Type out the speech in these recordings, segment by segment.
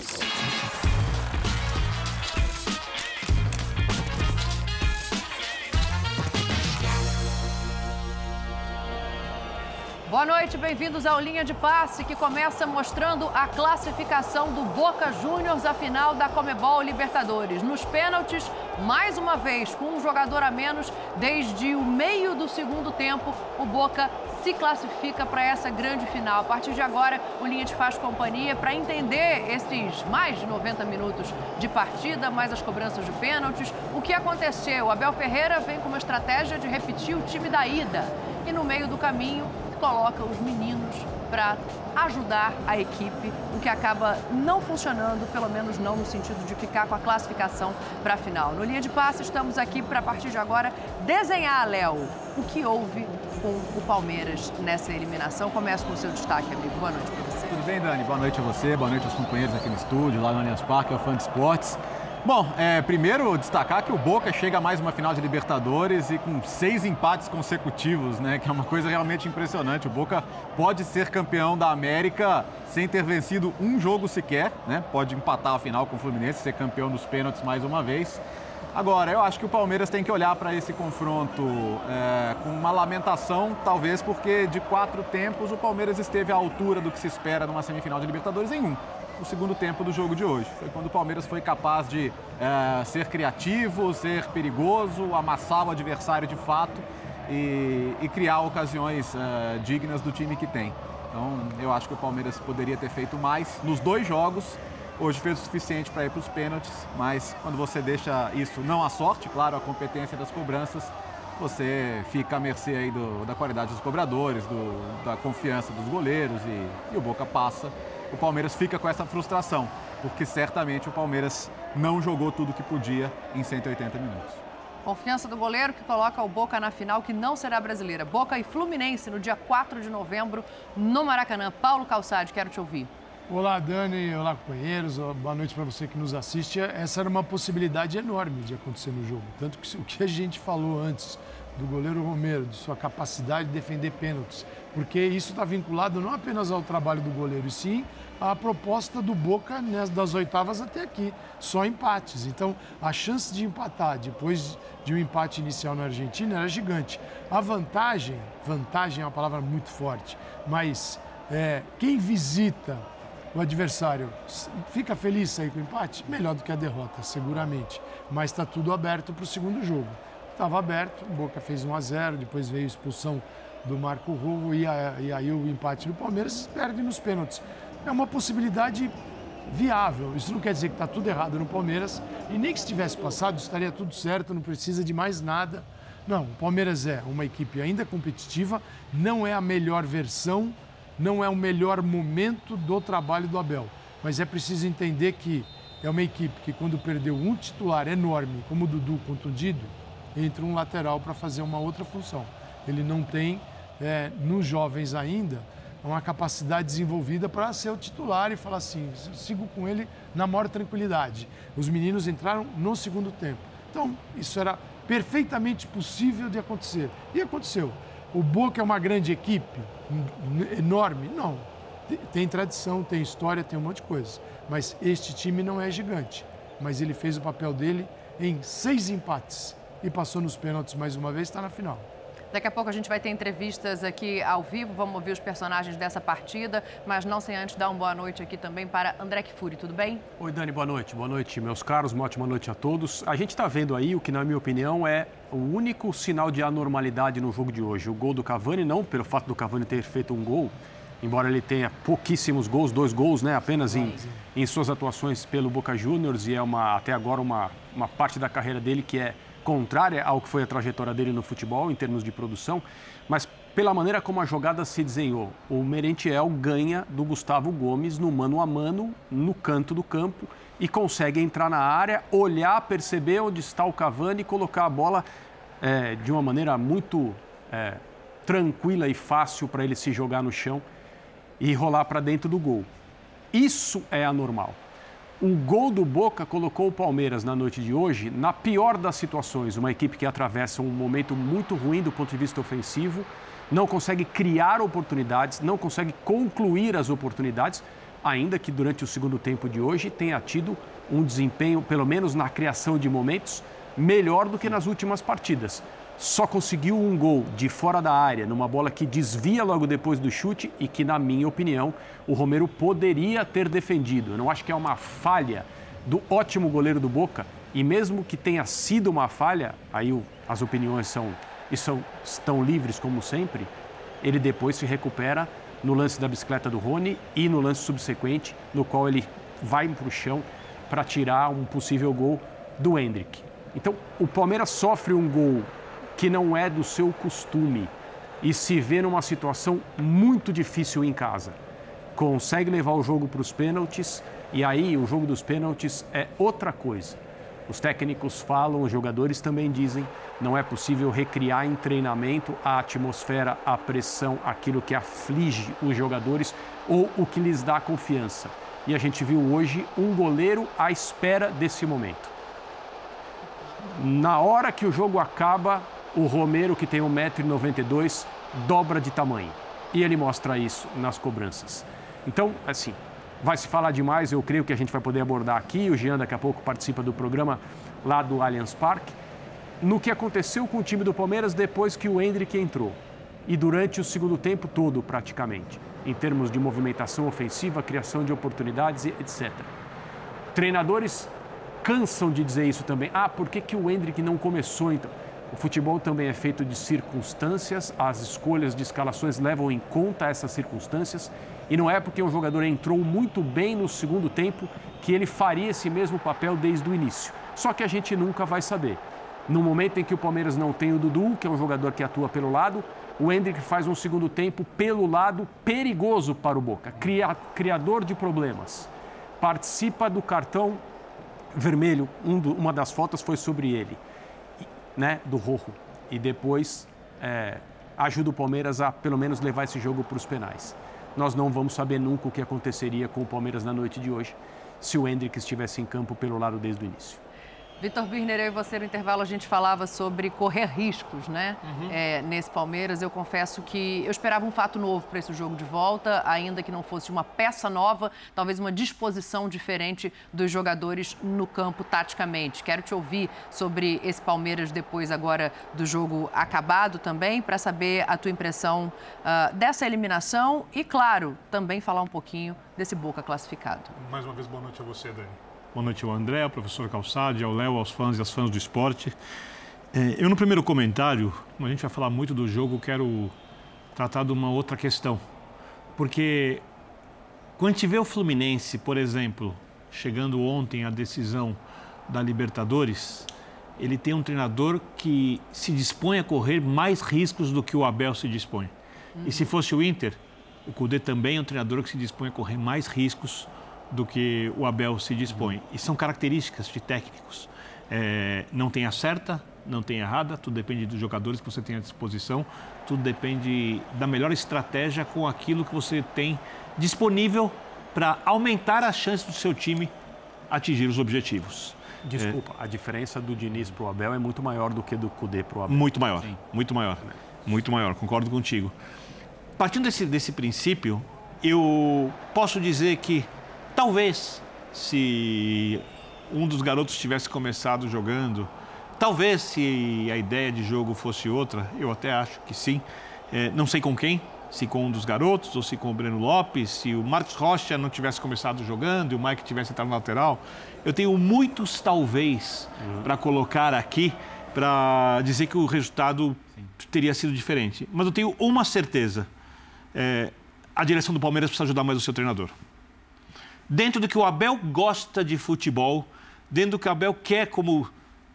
Thank you. Boa noite, bem-vindos ao Linha de Passe, que começa mostrando a classificação do Boca Juniors à final da Comebol Libertadores. Nos pênaltis, mais uma vez, com um jogador a menos, desde o meio do segundo tempo, o Boca se classifica para essa grande final. A partir de agora, o Linha de faz companhia para entender esses mais de 90 minutos de partida, mais as cobranças de pênaltis. O que aconteceu? Abel Ferreira vem com uma estratégia de repetir o time da ida. E no meio do caminho, coloca os meninos para ajudar a equipe, o que acaba não funcionando, pelo menos não no sentido de ficar com a classificação para a final. No linha de passe, estamos aqui para, a partir de agora, desenhar, Léo, o que houve com o Palmeiras nessa eliminação. Começa com o seu destaque, amigo. Boa noite para você. Tudo bem, Dani? Boa noite a você, boa noite aos companheiros aqui no estúdio, lá no Allianz Parque, ao Fã de Esportes. Bom, é, primeiro destacar que o Boca chega a mais uma final de Libertadores e com seis empates consecutivos, né? Que é uma coisa realmente impressionante. O Boca pode ser campeão da América sem ter vencido um jogo sequer, né? Pode empatar a final com o Fluminense, ser campeão dos pênaltis mais uma vez. Agora, eu acho que o Palmeiras tem que olhar para esse confronto é, com uma lamentação, talvez porque de quatro tempos o Palmeiras esteve à altura do que se espera numa semifinal de Libertadores em um o segundo tempo do jogo de hoje. Foi quando o Palmeiras foi capaz de é, ser criativo, ser perigoso, amassar o adversário de fato e, e criar ocasiões é, dignas do time que tem. Então, eu acho que o Palmeiras poderia ter feito mais nos dois jogos. Hoje fez o suficiente para ir para os pênaltis, mas quando você deixa isso, não a sorte, claro, a competência das cobranças, você fica à mercê aí do, da qualidade dos cobradores, do, da confiança dos goleiros e, e o Boca passa o Palmeiras fica com essa frustração, porque certamente o Palmeiras não jogou tudo que podia em 180 minutos. Confiança do goleiro que coloca o Boca na final, que não será brasileira. Boca e Fluminense no dia 4 de novembro no Maracanã. Paulo Calçade, quero te ouvir. Olá, Dani. Olá, companheiros. Boa noite para você que nos assiste. Essa era uma possibilidade enorme de acontecer no jogo. Tanto que o que a gente falou antes do goleiro Romero, de sua capacidade de defender pênaltis, porque isso está vinculado não apenas ao trabalho do goleiro, e sim à proposta do Boca das oitavas até aqui, só empates. Então, a chance de empatar depois de um empate inicial na Argentina era gigante. A vantagem, vantagem é uma palavra muito forte, mas é, quem visita o adversário fica feliz sair com o empate? Melhor do que a derrota, seguramente. Mas está tudo aberto para o segundo jogo estava aberto, o Boca fez 1 a 0 depois veio a expulsão do Marco Ruvo e, e aí o empate do Palmeiras perde nos pênaltis. É uma possibilidade viável. Isso não quer dizer que está tudo errado no Palmeiras e nem que se tivesse passado estaria tudo certo, não precisa de mais nada. Não, o Palmeiras é uma equipe ainda competitiva, não é a melhor versão, não é o melhor momento do trabalho do Abel. Mas é preciso entender que é uma equipe que, quando perdeu um titular enorme, como o Dudu contundido, entre um lateral para fazer uma outra função. Ele não tem, é, nos jovens ainda, uma capacidade desenvolvida para ser o titular e falar assim, sigo com ele na maior tranquilidade. Os meninos entraram no segundo tempo. Então, isso era perfeitamente possível de acontecer. E aconteceu. O Boca é uma grande equipe, enorme? Não. Tem tradição, tem história, tem um monte de coisas. Mas este time não é gigante. Mas ele fez o papel dele em seis empates e passou nos pênaltis mais uma vez, está na final. Daqui a pouco a gente vai ter entrevistas aqui ao vivo, vamos ouvir os personagens dessa partida, mas não sem antes dar uma boa noite aqui também para André Kfouri, tudo bem? Oi, Dani, boa noite. Boa noite, meus caros, uma ótima noite a todos. A gente está vendo aí o que, na minha opinião, é o único sinal de anormalidade no jogo de hoje. O gol do Cavani, não pelo fato do Cavani ter feito um gol, embora ele tenha pouquíssimos gols, dois gols, né, apenas em, em suas atuações pelo Boca Juniors, e é uma, até agora uma, uma parte da carreira dele que é contrária ao que foi a trajetória dele no futebol, em termos de produção, mas pela maneira como a jogada se desenhou. O Merentiel ganha do Gustavo Gomes no mano a mano, no canto do campo, e consegue entrar na área, olhar, perceber onde está o Cavani e colocar a bola é, de uma maneira muito é, tranquila e fácil para ele se jogar no chão e rolar para dentro do gol. Isso é anormal. O gol do Boca colocou o Palmeiras na noite de hoje na pior das situações. Uma equipe que atravessa um momento muito ruim do ponto de vista ofensivo, não consegue criar oportunidades, não consegue concluir as oportunidades, ainda que durante o segundo tempo de hoje tenha tido um desempenho, pelo menos na criação de momentos, melhor do que nas últimas partidas. Só conseguiu um gol de fora da área, numa bola que desvia logo depois do chute e que, na minha opinião, o Romero poderia ter defendido. Eu não acho que é uma falha do ótimo goleiro do Boca, e mesmo que tenha sido uma falha, aí as opiniões são, são, estão livres como sempre, ele depois se recupera no lance da bicicleta do Rony e no lance subsequente, no qual ele vai para o chão para tirar um possível gol do Hendrick. Então, o Palmeiras sofre um gol que não é do seu costume e se vê numa situação muito difícil em casa. Consegue levar o jogo para os pênaltis e aí o jogo dos pênaltis é outra coisa. Os técnicos falam, os jogadores também dizem, não é possível recriar em treinamento a atmosfera, a pressão, aquilo que aflige os jogadores ou o que lhes dá confiança. E a gente viu hoje um goleiro à espera desse momento. Na hora que o jogo acaba, o Romero, que tem 1,92m, dobra de tamanho. E ele mostra isso nas cobranças. Então, assim, vai se falar demais, eu creio que a gente vai poder abordar aqui. O Jean daqui a pouco participa do programa lá do Allianz Parque. No que aconteceu com o time do Palmeiras depois que o Hendrick entrou. E durante o segundo tempo todo, praticamente. Em termos de movimentação ofensiva, criação de oportunidades, etc. Treinadores cansam de dizer isso também. Ah, por que, que o Hendrick não começou então? O futebol também é feito de circunstâncias, as escolhas de escalações levam em conta essas circunstâncias e não é porque um jogador entrou muito bem no segundo tempo que ele faria esse mesmo papel desde o início. Só que a gente nunca vai saber. No momento em que o Palmeiras não tem o Dudu, que é um jogador que atua pelo lado, o Hendrick faz um segundo tempo pelo lado perigoso para o Boca, criador de problemas. Participa do cartão vermelho, um do, uma das fotos foi sobre ele né, do Rojo e depois é, ajuda o Palmeiras a pelo menos levar esse jogo para os penais. Nós não vamos saber nunca o que aconteceria com o Palmeiras na noite de hoje se o Hendrick estivesse em campo pelo lado desde o início. Vitor Birner, eu e você no intervalo a gente falava sobre correr riscos, né? Uhum. É, nesse Palmeiras, eu confesso que eu esperava um fato novo para esse jogo de volta, ainda que não fosse uma peça nova, talvez uma disposição diferente dos jogadores no campo taticamente. Quero te ouvir sobre esse Palmeiras depois agora do jogo acabado também, para saber a tua impressão uh, dessa eliminação e, claro, também falar um pouquinho desse Boca classificado. Mais uma vez, boa noite a você, Dani. Boa noite ao André, ao professor Calçade, ao Léo, aos fãs e às fãs do esporte. É, eu, no primeiro comentário, como a gente vai falar muito do jogo, quero tratar de uma outra questão. Porque quando a gente vê o Fluminense, por exemplo, chegando ontem à decisão da Libertadores, ele tem um treinador que se dispõe a correr mais riscos do que o Abel se dispõe. Uhum. E se fosse o Inter, o Cudê também é um treinador que se dispõe a correr mais riscos do que o Abel se dispõe. E são características de técnicos. É, não tem a certa, não tem errada, tudo depende dos jogadores que você tem à disposição, tudo depende da melhor estratégia com aquilo que você tem disponível para aumentar as chances do seu time atingir os objetivos. Desculpa, é, a diferença do Diniz para o Abel é muito maior do que do Cudê para o Abel. Muito maior, Sim. muito maior, muito maior, concordo contigo. Partindo desse, desse princípio, eu posso dizer que Talvez, se um dos garotos tivesse começado jogando, talvez se a ideia de jogo fosse outra, eu até acho que sim. É, não sei com quem, se com um dos garotos ou se com o Breno Lopes, se o Marcos Rocha não tivesse começado jogando e o Mike tivesse entrado na lateral. Eu tenho muitos talvez uhum. para colocar aqui para dizer que o resultado Sim. teria sido diferente. Mas eu tenho uma certeza: é, a direção do Palmeiras precisa ajudar mais o seu treinador dentro do que o Abel gosta de futebol, dentro do que o Abel quer como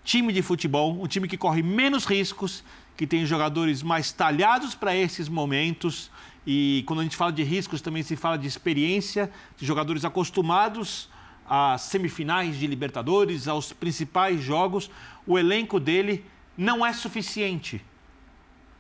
time de futebol, um time que corre menos riscos, que tem jogadores mais talhados para esses momentos. E quando a gente fala de riscos, também se fala de experiência, de jogadores acostumados às semifinais de Libertadores, aos principais jogos. O elenco dele não é suficiente.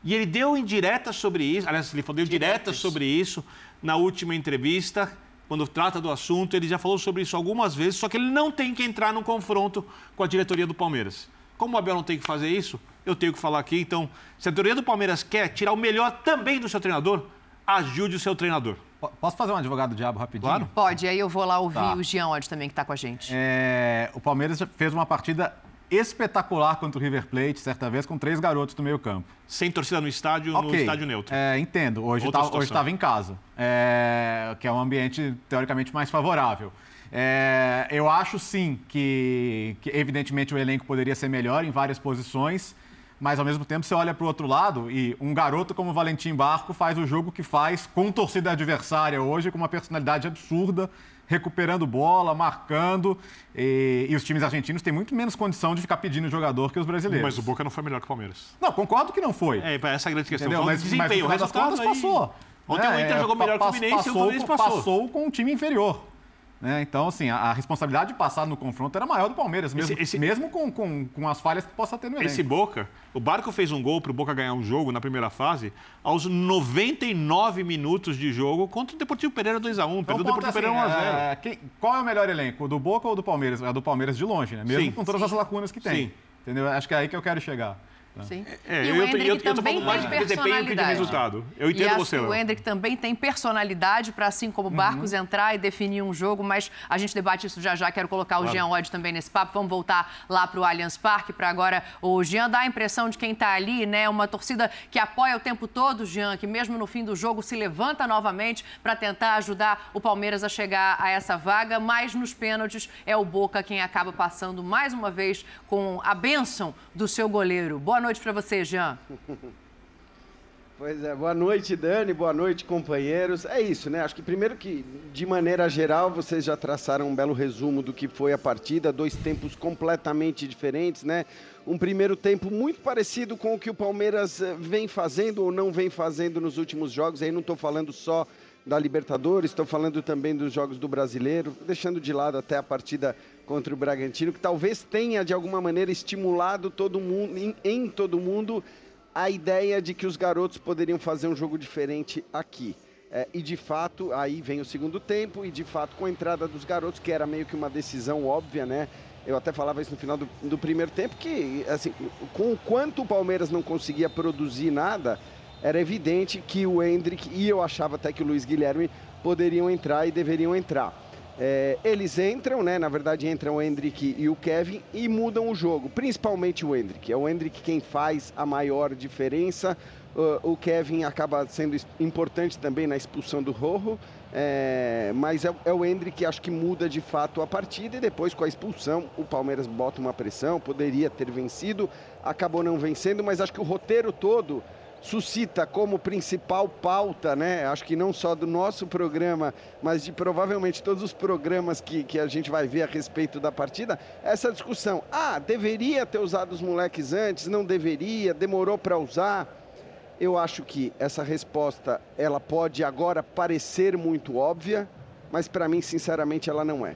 E ele deu indireta sobre isso, aliás, ele falou direta sobre isso na última entrevista quando trata do assunto, ele já falou sobre isso algumas vezes, só que ele não tem que entrar num confronto com a diretoria do Palmeiras. Como o Abel não tem que fazer isso, eu tenho que falar aqui. Então, se a diretoria do Palmeiras quer tirar o melhor também do seu treinador, ajude o seu treinador. Posso fazer um advogado diabo rapidinho? Claro. Pode, aí eu vou lá ouvir Tá. o Jean Oddi também, que está com a gente. É, o Palmeiras fez uma partida espetacular contra o River Plate, certa vez, com três garotos do meio campo. Sem torcida no estádio, no Ok, estádio neutro. É, entendo. Hoje tá- hoje estava em casa, é, que é um ambiente teoricamente mais favorável. É, eu acho sim que, que, evidentemente, o elenco poderia ser melhor em várias posições, mas ao mesmo tempo você olha para o outro lado e um garoto como o Valentim Barco faz o jogo que faz com torcida adversária hoje, com uma personalidade absurda, recuperando bola, marcando. E, e os times argentinos têm muito menos condição de ficar pedindo jogador que os brasileiros. Mas o Boca não foi melhor que o Palmeiras. Não, concordo que não foi. É, essa é a grande questão. Entendeu? Mas, de mas desempenho, o final das resultado contas aí... passou. Ontem o É, Inter é, jogou melhor que o Fluminense e o Fluminense passou. Passou com um time inferior. Né? Então, assim, a, a responsabilidade de passar no confronto era maior do Palmeiras, mesmo, Esse- esse- mesmo com, com, com as falhas que possa ter no elenco. Esse Boca, o Barco fez um gol para o Boca ganhar um jogo na primeira fase aos 99 minutos de jogo contra o Deportivo Pereira 2x1. Então, Perdeu o Deportivo é Pereira assim, 1x0. é, quem- qual é o melhor elenco, o do Boca ou do Palmeiras? É do Palmeiras de longe, né? Mesmo Sim. com todas as lacunas que tem. Sim. Entendeu? Acho que é aí que eu quero chegar. Sim. É, e eu, o eu, Hendrick eu, eu tô também mais tem de desempenho que de personalidade. resultado. Eu E entendo acho você, que o. Hendrick também tem personalidade para, assim como o Barcos, entrar e definir um jogo, mas a gente debate isso já já. Quero colocar o Jean Odd também nesse papo. Vamos voltar lá para o Allianz Parque para agora o Jean dá a impressão de quem está ali, né? Uma torcida que apoia o tempo todo, Jean, que mesmo no fim do jogo se levanta novamente para tentar ajudar o Palmeiras a chegar a essa vaga, mas nos pênaltis é o Boca quem acaba passando mais uma vez com a bênção do seu goleiro. Boa noite para você, Jean. Pois é, boa noite, Dani, boa noite, companheiros. É isso, né? Acho que primeiro que, de maneira geral, vocês já traçaram um belo resumo do que foi a partida, dois tempos completamente diferentes, né? Um primeiro tempo muito parecido com o que o Palmeiras eh, vem fazendo ou não vem fazendo nos últimos jogos. Aí não estou falando só da Libertadores, estou falando também dos jogos do Brasileiro, deixando de lado até a partida contra o Bragantino, que talvez tenha de alguma maneira estimulado todo mundo, em, em todo mundo, a ideia de que os garotos poderiam fazer um jogo diferente aqui. É, e de fato, aí vem o segundo tempo, e de fato, com a entrada dos garotos, que era meio que uma decisão óbvia, né? Eu até falava isso no final do, do primeiro tempo, que assim, com o quanto o Palmeiras não conseguia produzir nada, era evidente que o Hendrick e eu achava até que o Luiz Guilherme poderiam entrar e deveriam entrar. É, eles entram, né? Na verdade, entram o Hendrick e o Kevin e mudam o jogo, principalmente o Hendrick. É o Hendrick quem faz a maior diferença. Uh, o Kevin acaba sendo importante também na expulsão do Rojo, é, mas é, é o Hendrick que acho que muda de fato a partida e depois com a expulsão o Palmeiras bota uma pressão, poderia ter vencido, acabou não vencendo, mas acho que o roteiro todo suscita como principal pauta, né? Acho que não só do nosso programa, mas de provavelmente todos os programas que, que a gente vai ver a respeito da partida, essa discussão. Ah, deveria ter usado os moleques antes, não deveria, demorou para usar. Eu acho que essa resposta ela pode agora parecer muito óbvia, mas para mim, sinceramente, ela não é.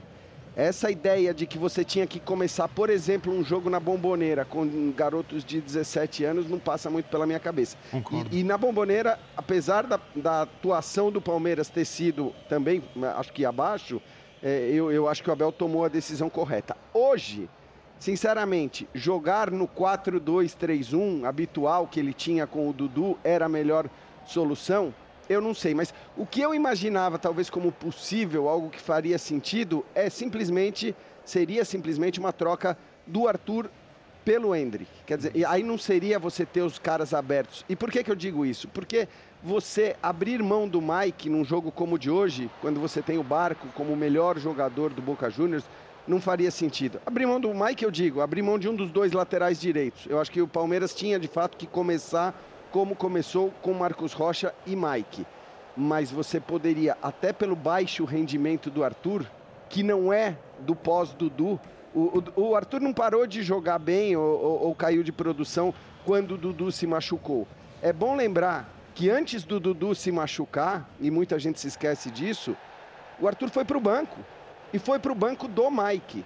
Essa ideia de que você tinha que começar, por exemplo, um jogo na bomboneira com garotos de 17 anos não passa muito pela minha cabeça. Concordo. E, e na bomboneira, apesar da, da atuação do Palmeiras ter sido também, acho que abaixo, é, eu, eu acho que o Abel tomou a decisão correta. Hoje, sinceramente, jogar no 4-2-3-1 habitual que ele tinha com o Dudu era a melhor solução? Eu não sei, mas o que eu imaginava talvez como possível, algo que faria sentido, é simplesmente, seria simplesmente uma troca do Arthur pelo Hendrick. Quer dizer, aí não seria você ter os caras abertos. E por que, que eu digo isso? Porque você abrir mão do Mike num jogo como o de hoje, quando você tem o Barco como o melhor jogador do Boca Juniors, não faria sentido. Abrir mão do Mike, eu digo, abrir mão de um dos dois laterais direitos. Eu acho que o Palmeiras tinha de fato que começar como começou com Marcos Rocha e Mike. Mas você poderia, até pelo baixo rendimento do Arthur, que não é do pós-Dudu, o, o, o Arthur não parou de jogar bem ou, ou, ou caiu de produção quando o Dudu se machucou. É bom lembrar que antes do Dudu se machucar, e muita gente se esquece disso, o Arthur foi para o banco. E foi para o banco do Mike.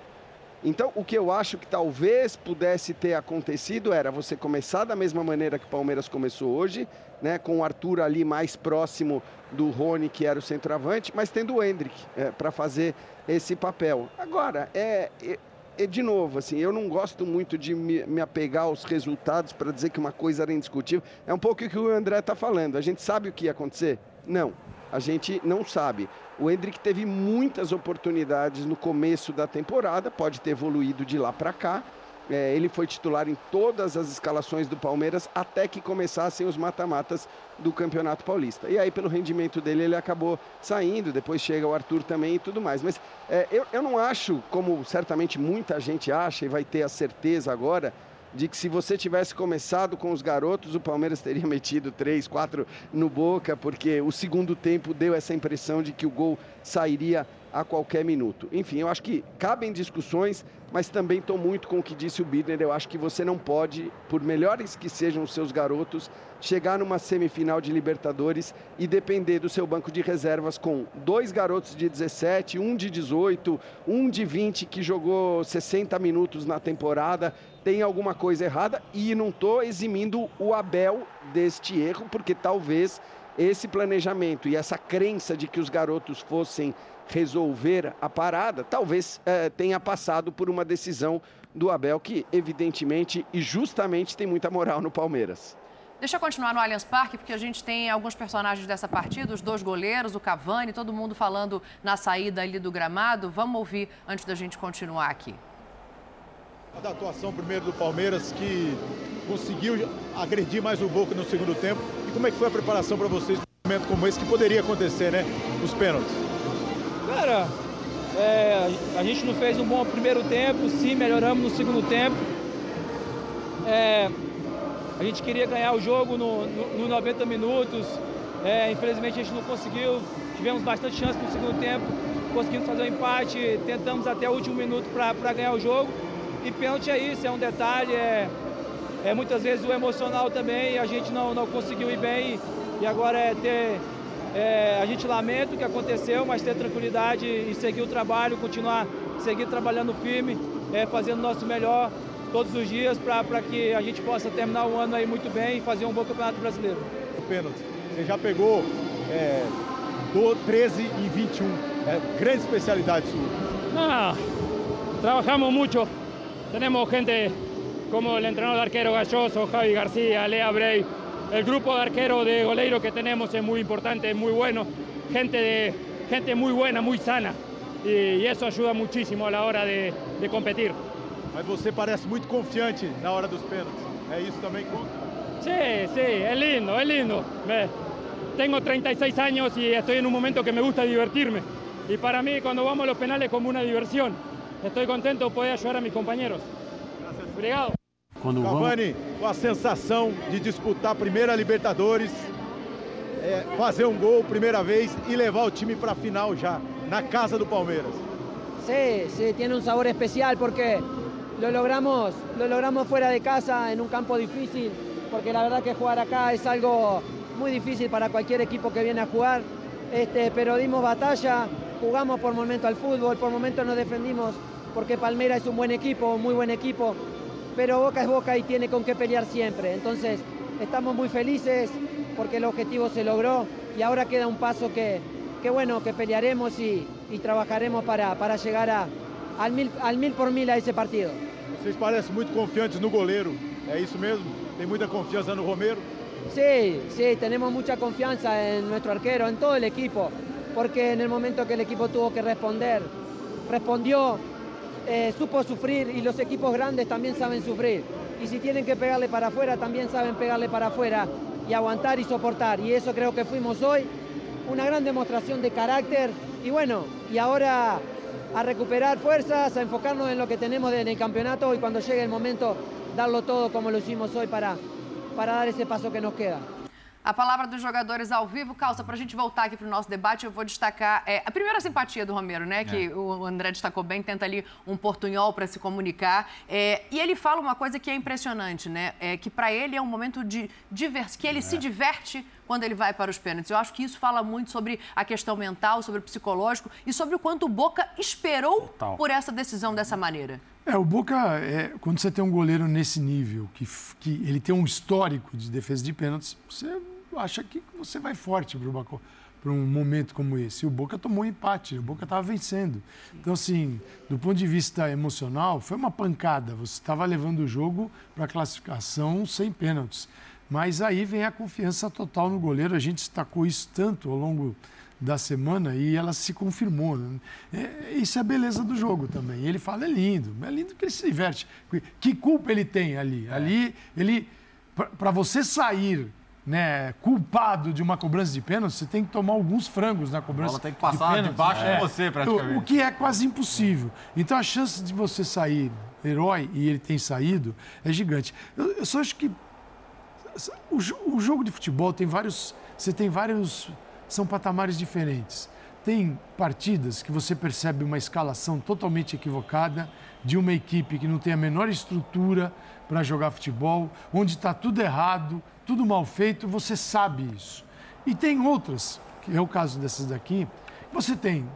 Então, o que eu acho que talvez pudesse ter acontecido era você começar da mesma maneira que o Palmeiras começou hoje, né, com o Arthur ali mais próximo do Rony, que era o centroavante, mas tendo o Hendrick é, para fazer esse papel. Agora, é, é, é, de novo, assim, eu não gosto muito de me, me apegar aos resultados para dizer que uma coisa era indiscutível. É um pouco o que o André está falando. A gente sabe o que ia acontecer. Não, a gente não sabe. O Hendrick teve muitas oportunidades no começo da temporada, pode ter evoluído de lá para cá. É, ele foi titular em todas as escalações do Palmeiras até que começassem os mata-matas do Campeonato Paulista. E aí, pelo rendimento dele, ele acabou saindo. Depois chega o Arthur também e tudo mais. Mas é, eu, eu não acho, como certamente muita gente acha e vai ter a certeza agora, de que se você tivesse começado com os garotos, o Palmeiras teria metido três, quatro no Boca, porque o segundo tempo deu essa impressão de que o gol sairia a qualquer minuto. Enfim, eu acho que cabem discussões, mas também estou muito com o que disse o Birner. Eu acho que você não pode, por melhores que sejam os seus garotos, chegar numa semifinal de Libertadores e depender do seu banco de reservas com dois garotos de 17, um de 18, um de 20 que jogou 60 minutos na temporada. Tem alguma coisa errada e não estou eximindo o Abel deste erro, porque talvez esse planejamento e essa crença de que os garotos fossem resolver a parada, talvez é, tenha passado por uma decisão do Abel, que evidentemente e justamente tem muita moral no Palmeiras. Deixa eu continuar no Allianz Parque, porque a gente tem alguns personagens dessa partida, os dois goleiros, o Cavani, todo mundo falando na saída ali do gramado. Vamos ouvir antes da gente continuar aqui. A atuação primeiro do Palmeiras, que conseguiu agredir mais o Boca no segundo tempo. E como é que foi a preparação para vocês num momento como esse, que poderia acontecer, né? Os pênaltis. Cara, é, a gente não fez um bom primeiro tempo, sim, melhoramos no segundo tempo. É, a gente queria ganhar o jogo no, no, no 90 minutos, é, infelizmente a gente não conseguiu. Tivemos bastante chance no segundo tempo, conseguimos fazer o um empate, tentamos até o último minuto para ganhar o jogo. E pênalti é isso, é um detalhe, é, é muitas vezes o emocional também, a gente não, não conseguiu ir bem e agora é ter é, a gente lamenta o que aconteceu, mas ter tranquilidade e seguir o trabalho, continuar, seguir trabalhando firme, é, fazendo o nosso melhor todos os dias para que a gente possa terminar o ano aí muito bem e fazer um bom campeonato brasileiro. O pênalti, você já pegou é, do 13 e 21, é, grande especialidade sua. Não, trabajamos muito, temos gente como o treinador de arquero Galloso, Javi García, Lea Brey, el grupo de arquero de goleiro que tenemos es muy importante, es muy bueno, gente, de, gente muy buena, muy sana y, y eso ayuda muchísimo a la hora de, de competir. Mas você parece muito confiante na hora dos pênaltis. É isso também conta? Sí, sí, es lindo, es lindo. Tengo 36 años y estoy en un momento que me gusta divertirme. Y para mí cuando vamos a los penales es como una diversión. Estoy contento de poder ayudar a mis compañeros. Gracias. Obrigado. Quando Cavani, com a sensação de disputar a primeira Libertadores, é, fazer um gol primeira vez e levar o time para a final já, na casa do Palmeiras. Sí, sí, tiene un sabor especial porque lo logramos, lo logramos fuera de casa en un campo difícil, porque la verdad que jugar acá es algo muy difícil para cualquier equipo que viene a jugar, este, pero dimos batalla, jugamos por momento al fútbol, por momento nos defendimos, porque Palmeiras es un buen equipo, un muy buen equipo, pero Boca es Boca y tiene con qué pelear siempre. Entonces, estamos muy felices porque el objetivo se logró y ahora queda un paso que, que bueno, que pelearemos y, y trabajaremos para, para llegar a, al, mil, al mil por mil a ese partido. Vocês parecem muito confiantes no goleiro, é isso mesmo? Tem muita confiança no Romero? Sí, sí, tenemos mucha confianza en nuestro arquero, en todo el equipo, porque en el momento que el equipo tuvo que responder, respondió, eh, supo sufrir y los equipos grandes también saben sufrir. Y si tienen que pegarle para afuera, también saben pegarle para afuera y aguantar y soportar. Y eso creo que fuimos hoy, una gran demostración de carácter. Y bueno, y ahora a recuperar fuerzas, a enfocarnos en lo que tenemos en el campeonato y cuando llegue el momento darlo todo como lo hicimos hoy para, para dar esse passo que nos queda. A palavra dos jogadores ao vivo. Calça, para a gente voltar aqui para o nosso debate, eu vou destacar é, a primeira simpatia do Romero, né? Que é. o André destacou bem, tenta ali um portunhol para se comunicar. É, e ele fala uma coisa que é impressionante, né? É que para ele é um momento de diversão, que ele é. se diverte quando ele vai para os pênaltis. Eu acho que isso fala muito sobre a questão mental, sobre o psicológico e sobre o quanto o Boca esperou Total. por essa decisão dessa maneira. É, o Boca, é, quando você tem um goleiro nesse nível, que, que ele tem um histórico de defesa de pênaltis, você acha que você vai forte para um momento como esse. E o Boca tomou um empate, o Boca estava vencendo. Então, assim, do ponto de vista emocional, foi uma pancada. Você estava levando o jogo para a classificação sem pênaltis. Mas aí vem a confiança total no goleiro. A gente destacou isso tanto ao longo da semana e ela se confirmou. Né? É, isso é a beleza do jogo também. Ele fala, é lindo, é lindo que ele se diverte. Que culpa ele tem ali? É. Ali, ele, para você sair né, culpado de uma cobrança de pênalti, você tem que tomar alguns frangos na cobrança. Ela tem que passar de debaixo é. de você, praticamente. O que é quase impossível. Então a chance de você sair herói, e ele tem saído, é gigante. Eu, eu só acho que o, o jogo de futebol tem vários. Você tem vários são patamares diferentes. Tem partidas que você percebe uma escalação totalmente equivocada de uma equipe que não tem a menor estrutura para jogar futebol, onde está tudo errado, tudo mal feito, você sabe isso. E tem outras, que é o caso dessas daqui, você tem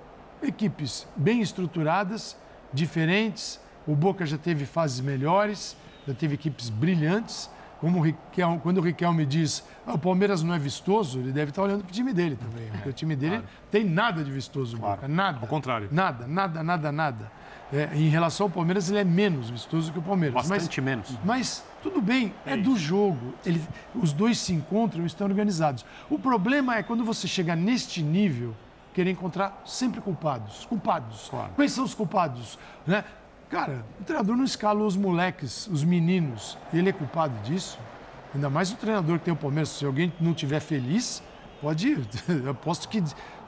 equipes bem estruturadas, diferentes, o Boca já teve fases melhores, já teve equipes brilhantes, como o Riquelme, quando o Riquelme diz ah, o Palmeiras não é vistoso, ele deve estar olhando para o time dele também. Porque o time dele claro. tem nada de vistoso, claro. nada. Ao contrário. Nada, nada, nada, nada. É, em relação ao Palmeiras, ele é menos vistoso que o Palmeiras. Bastante mas, menos. Mas tudo bem, é, é do jogo. Ele, os dois se encontram e estão organizados. O problema é quando você chega neste nível, querer encontrar sempre culpados. Culpados. Claro. Quais são os culpados? Né? Cara, o treinador não escala os moleques, os meninos. Ele é culpado disso? Ainda mais o treinador que tem o Palmeiras. Se alguém não estiver feliz, pode ir. Eu aposto que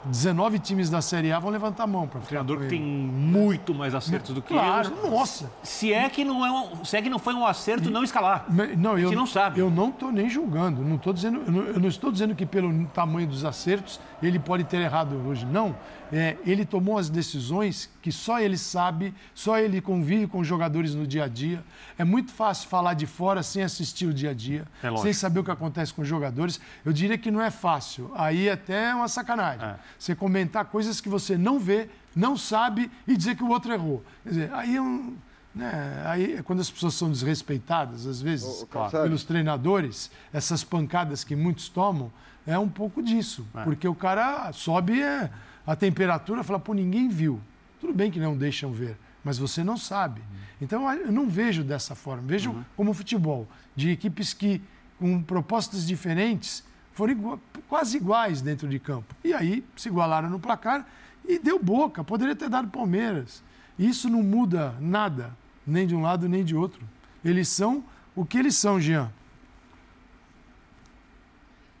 19 times da Série A vão levantar a mão para O treinador que tem muito mais acertos do que claro, eu. Nossa. Se é que não é um, se é que não foi um acerto e, não escalar. Não, eu não sabe. Eu não estou nem julgando. Não tô dizendo, eu não, eu não estou dizendo que pelo tamanho dos acertos ele pode ter errado hoje. Não. É, ele tomou as decisões que só ele sabe, só ele convive com os jogadores no dia a dia. É muito fácil falar de fora sem assistir o dia a dia, é sem saber o que acontece com os jogadores. Eu diria que não é fácil. Aí até é uma sacanagem. É. Você comentar coisas que você não vê, não sabe e dizer que o outro errou. Quer dizer, aí é um. Né, aí, é quando as pessoas são desrespeitadas, às vezes, claro. pelos treinadores, essas pancadas que muitos tomam, é um pouco disso. É. Porque o cara sobe é, a temperatura e fala, pô, ninguém viu. Tudo bem que não deixam ver, mas você não sabe. Uhum. Então, eu não vejo dessa forma. Vejo uhum. como futebol, de equipes que, com propostas diferentes, foram igual, quase iguais dentro de campo. E aí se igualaram no placar e deu boca. Poderia ter dado Palmeiras. Isso não muda nada, nem de um lado nem de outro. Eles são o que eles são, Jean.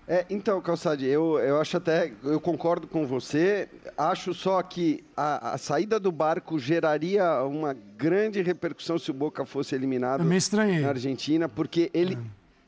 É, então, Calçade, eu, eu acho até, eu concordo com você, acho só que a, a, saída do barco geraria uma grande repercussão se o Boca fosse eliminado na Argentina, porque ele...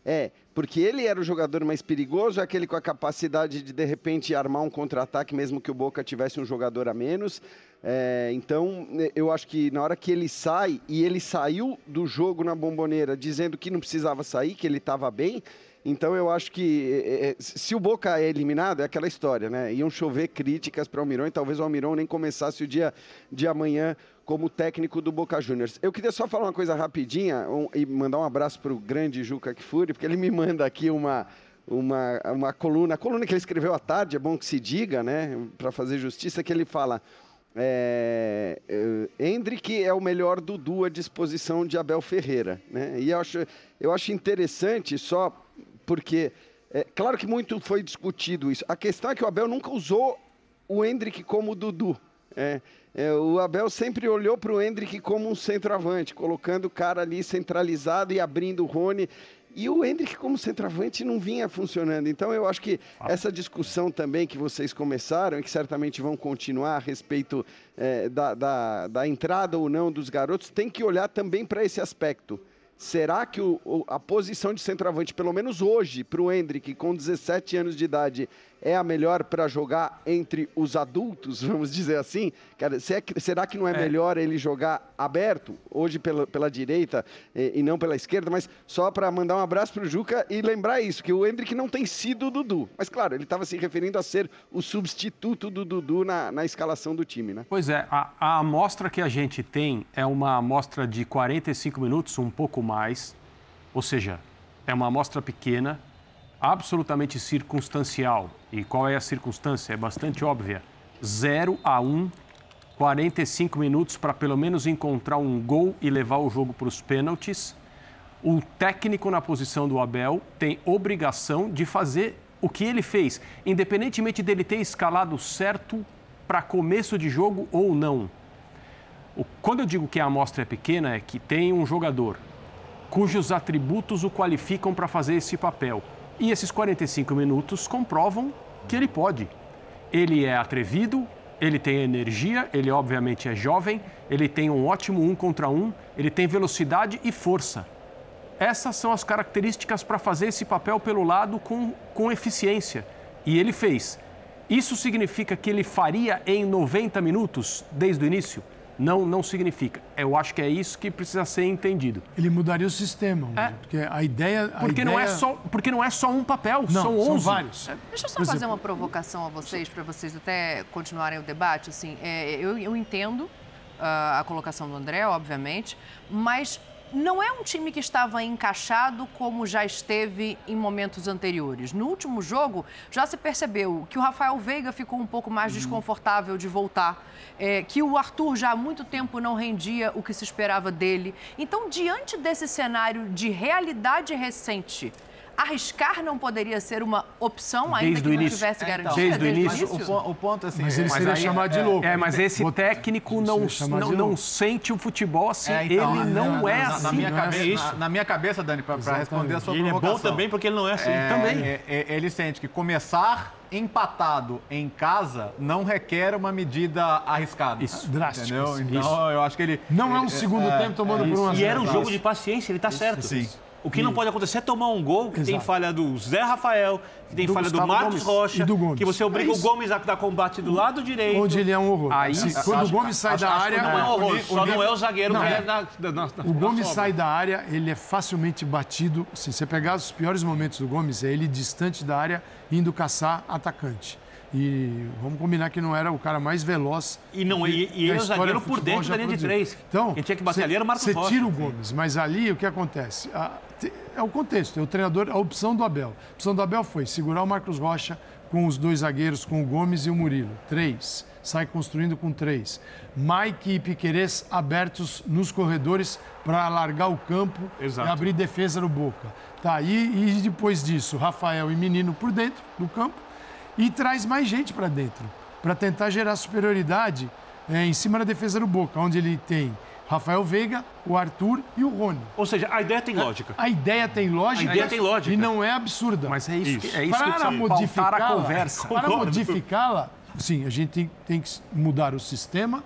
É. é. porque ele era o jogador mais perigoso, aquele com a capacidade de, de repente, armar um contra-ataque, mesmo que o Boca tivesse um jogador a menos. É, então, eu acho que na hora que ele sai, e ele saiu do jogo na bomboneira dizendo que não precisava sair, que ele estava bem, então eu acho que é, é, se o Boca é eliminado, é aquela história, né? Iam chover críticas para o Almirão e talvez o Almirão nem começasse o dia de amanhã como técnico do Boca Juniors. Eu queria só falar uma coisa rapidinha um, e mandar um abraço para o grande Juca Kfouri, porque ele me manda aqui uma, uma, uma coluna, a coluna que ele escreveu à tarde, é bom que se diga, né? Para fazer justiça, que ele fala. É, Hendrick é o melhor Dudu à disposição de Abel Ferreira. Né? E eu acho, eu acho interessante, só porque é, claro que muito foi discutido isso. A questão é que o Abel nunca usou o Hendrick como Dudu. É, é, o Abel sempre olhou para o Hendrick como um centroavante, colocando o cara ali centralizado e abrindo o Rony. E o Hendrick, como centroavante, não vinha funcionando. Então, eu acho que essa discussão também que vocês começaram e que certamente vão continuar a respeito é, da, da, da entrada ou não dos garotos, tem que olhar também para esse aspecto. Será que o, a posição de centroavante, pelo menos hoje, para o Hendrick, com 17 anos de idade, é a melhor para jogar entre os adultos, vamos dizer assim? Cara, é, será que não é, é, melhor ele jogar aberto, hoje pela, pela direita e, e, não pela esquerda? Mas só para mandar um abraço para o Juca e lembrar isso, que o Hendrick não tem sido o Dudu. Mas claro, ele estava se referindo a ser o substituto do Dudu na, na escalação do time, né? Pois é, a, a amostra que a gente tem é uma amostra de 45 minutos, um pouco mais, ou seja, é uma amostra pequena, absolutamente circunstancial. E qual é a circunstância? É bastante óbvia. 0 a 1, 45 minutos para pelo menos encontrar um gol e levar o jogo para os pênaltis. O técnico na posição do Abel tem obrigação de fazer o que ele fez, independentemente dele ter escalado certo para começo de jogo ou não. Quando eu digo que a amostra é pequena, é que tem um jogador cujos atributos o qualificam para fazer esse papel. E esses 45 minutos comprovam que ele pode. Ele é atrevido, ele tem energia, ele obviamente é jovem, ele tem um ótimo um contra um, ele tem velocidade e força. Essas são as características para fazer esse papel pelo lado com, com eficiência. E ele fez. Isso significa que ele faria em 90 minutos desde o início? Não, não significa. Eu acho que é isso que precisa ser entendido. Ele mudaria o sistema, é. porque a ideia. A porque, ideia... Não é só, porque não é só um papel, não, são 11. São vários. É. Deixa eu só fazer uma provocação a vocês, para vocês até continuarem o debate. Assim, é, eu, eu entendo uh, a colocação do André, obviamente, mas não é um time que estava encaixado como já esteve em momentos anteriores. No último jogo, já se percebeu que o Rafael Veiga ficou um pouco mais uhum. desconfortável de voltar, é, que o Arthur já há muito tempo não rendia o que se esperava dele. Então, diante desse cenário de realidade recente, arriscar não poderia ser uma opção, ainda desde que não tivesse garantia? É, então, desde, desde, o início. O, o, ponto, assim... Mas ele mas seria chamado de é, louco. É, mas esse técnico não, não, não, sente o futebol assim. É, então, ele não, é assim. Na minha, cabeça, na, na minha cabeça, Dani, para responder a sua ele provocação. Ele é bom também porque ele não é assim. É, também. ele sente que começar empatado em casa não requer uma medida arriscada. Isso, drástica. Entendeu? Então, Isso. eu acho que ele... Não é um segundo tempo tomando por uma E era um jogo de paciência, ele está certo. Sim. O que não pode acontecer é tomar um gol que Exato. tem falha do Zé Rafael, que tem do falha Gustavo do Marcos Gomes. Rocha, que você obriga é o Gomes a dar combate do lado direito. Onde ele é um horror. Aí, quando acho, o Gomes sai acho, da acho área. Não é um horror, o, só o, não é o zagueiro não, é, na, na, na, O Gomes sai da área, ele é facilmente batido. Se você pegar os piores momentos do Gomes, é ele distante da área, indo caçar atacante. E vamos combinar que não era o cara mais veloz. E não e, e ele é o zagueiro por dentro da linha de três. Então, quem tinha que bater ali era o Marcos Você tira o Gomes, mas ali o que acontece? É o contexto, é o treinador, a opção do Abel. A opção do Abel foi segurar o Marcos Rocha com os dois zagueiros, com o Gomes e o Murilo. Três. Sai construindo com três. Mike e Piquerez abertos nos corredores para alargar o campo Exato. e abrir defesa no Boca. Tá, e, e depois disso, Rafael e Menino por dentro do campo e traz mais gente para dentro, para tentar gerar superioridade é, em cima da defesa do Boca, onde ele tem Rafael Veiga, o Arthur e o Rony. Ou seja, a ideia tem lógica. A, a ideia tem lógica. A ideia tem lógica. E não é absurda. Mas é isso, isso. Que, é isso para que modificar a conversa. Para modificá-la, sim, a gente tem, tem que mudar o sistema,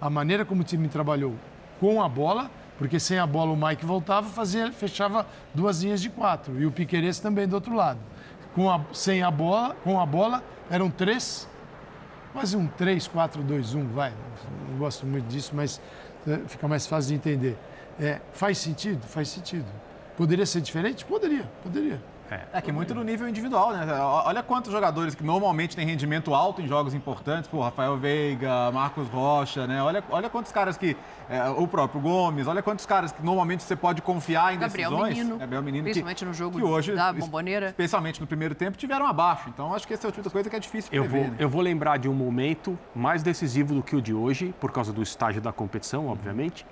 a maneira como o time trabalhou com a bola, porque sem a bola o Mike voltava, fazia, fechava duas linhas de quatro. E o Piqueires também do outro lado. Com a, sem a bola, com a bola, eram três, quase um 3, 4, 2, 1, vai. Não gosto muito disso, mas né, fica mais fácil de entender. É, faz sentido? Faz sentido. Poderia ser diferente? Poderia, poderia. É, é que muito no nível individual, né? Olha quantos jogadores que normalmente têm rendimento alto em jogos importantes, pô, Rafael Veiga, Marcos Rocha, né? Olha, olha quantos caras que. É, o próprio Gomes, olha quantos caras que normalmente você pode confiar em Gabriel decisões. Menino, Gabriel Menino. Principalmente que, no jogo que hoje, da bomboneira. Especialmente no primeiro tempo, tiveram abaixo. Então acho que esse é o tipo de coisa que é difícil eu prever, vou, né? eu vou lembrar de um momento mais decisivo do que o de hoje, por causa do estágio da competição, obviamente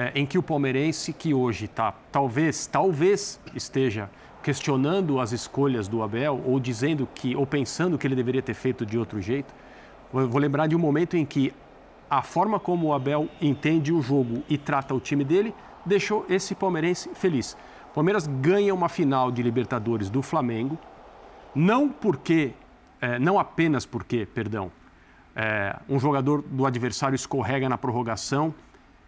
é, em que o palmeirense, que hoje está, talvez, talvez esteja questionando as escolhas do Abel ou dizendo que, ou pensando que ele deveria ter feito de outro jeito, vou lembrar de um momento em que a forma como o Abel entende o jogo e trata o time dele deixou esse palmeirense feliz. O Palmeiras ganha uma final de Libertadores do Flamengo, não porque, é, não apenas porque, perdão, é, um jogador do adversário escorrega na prorrogação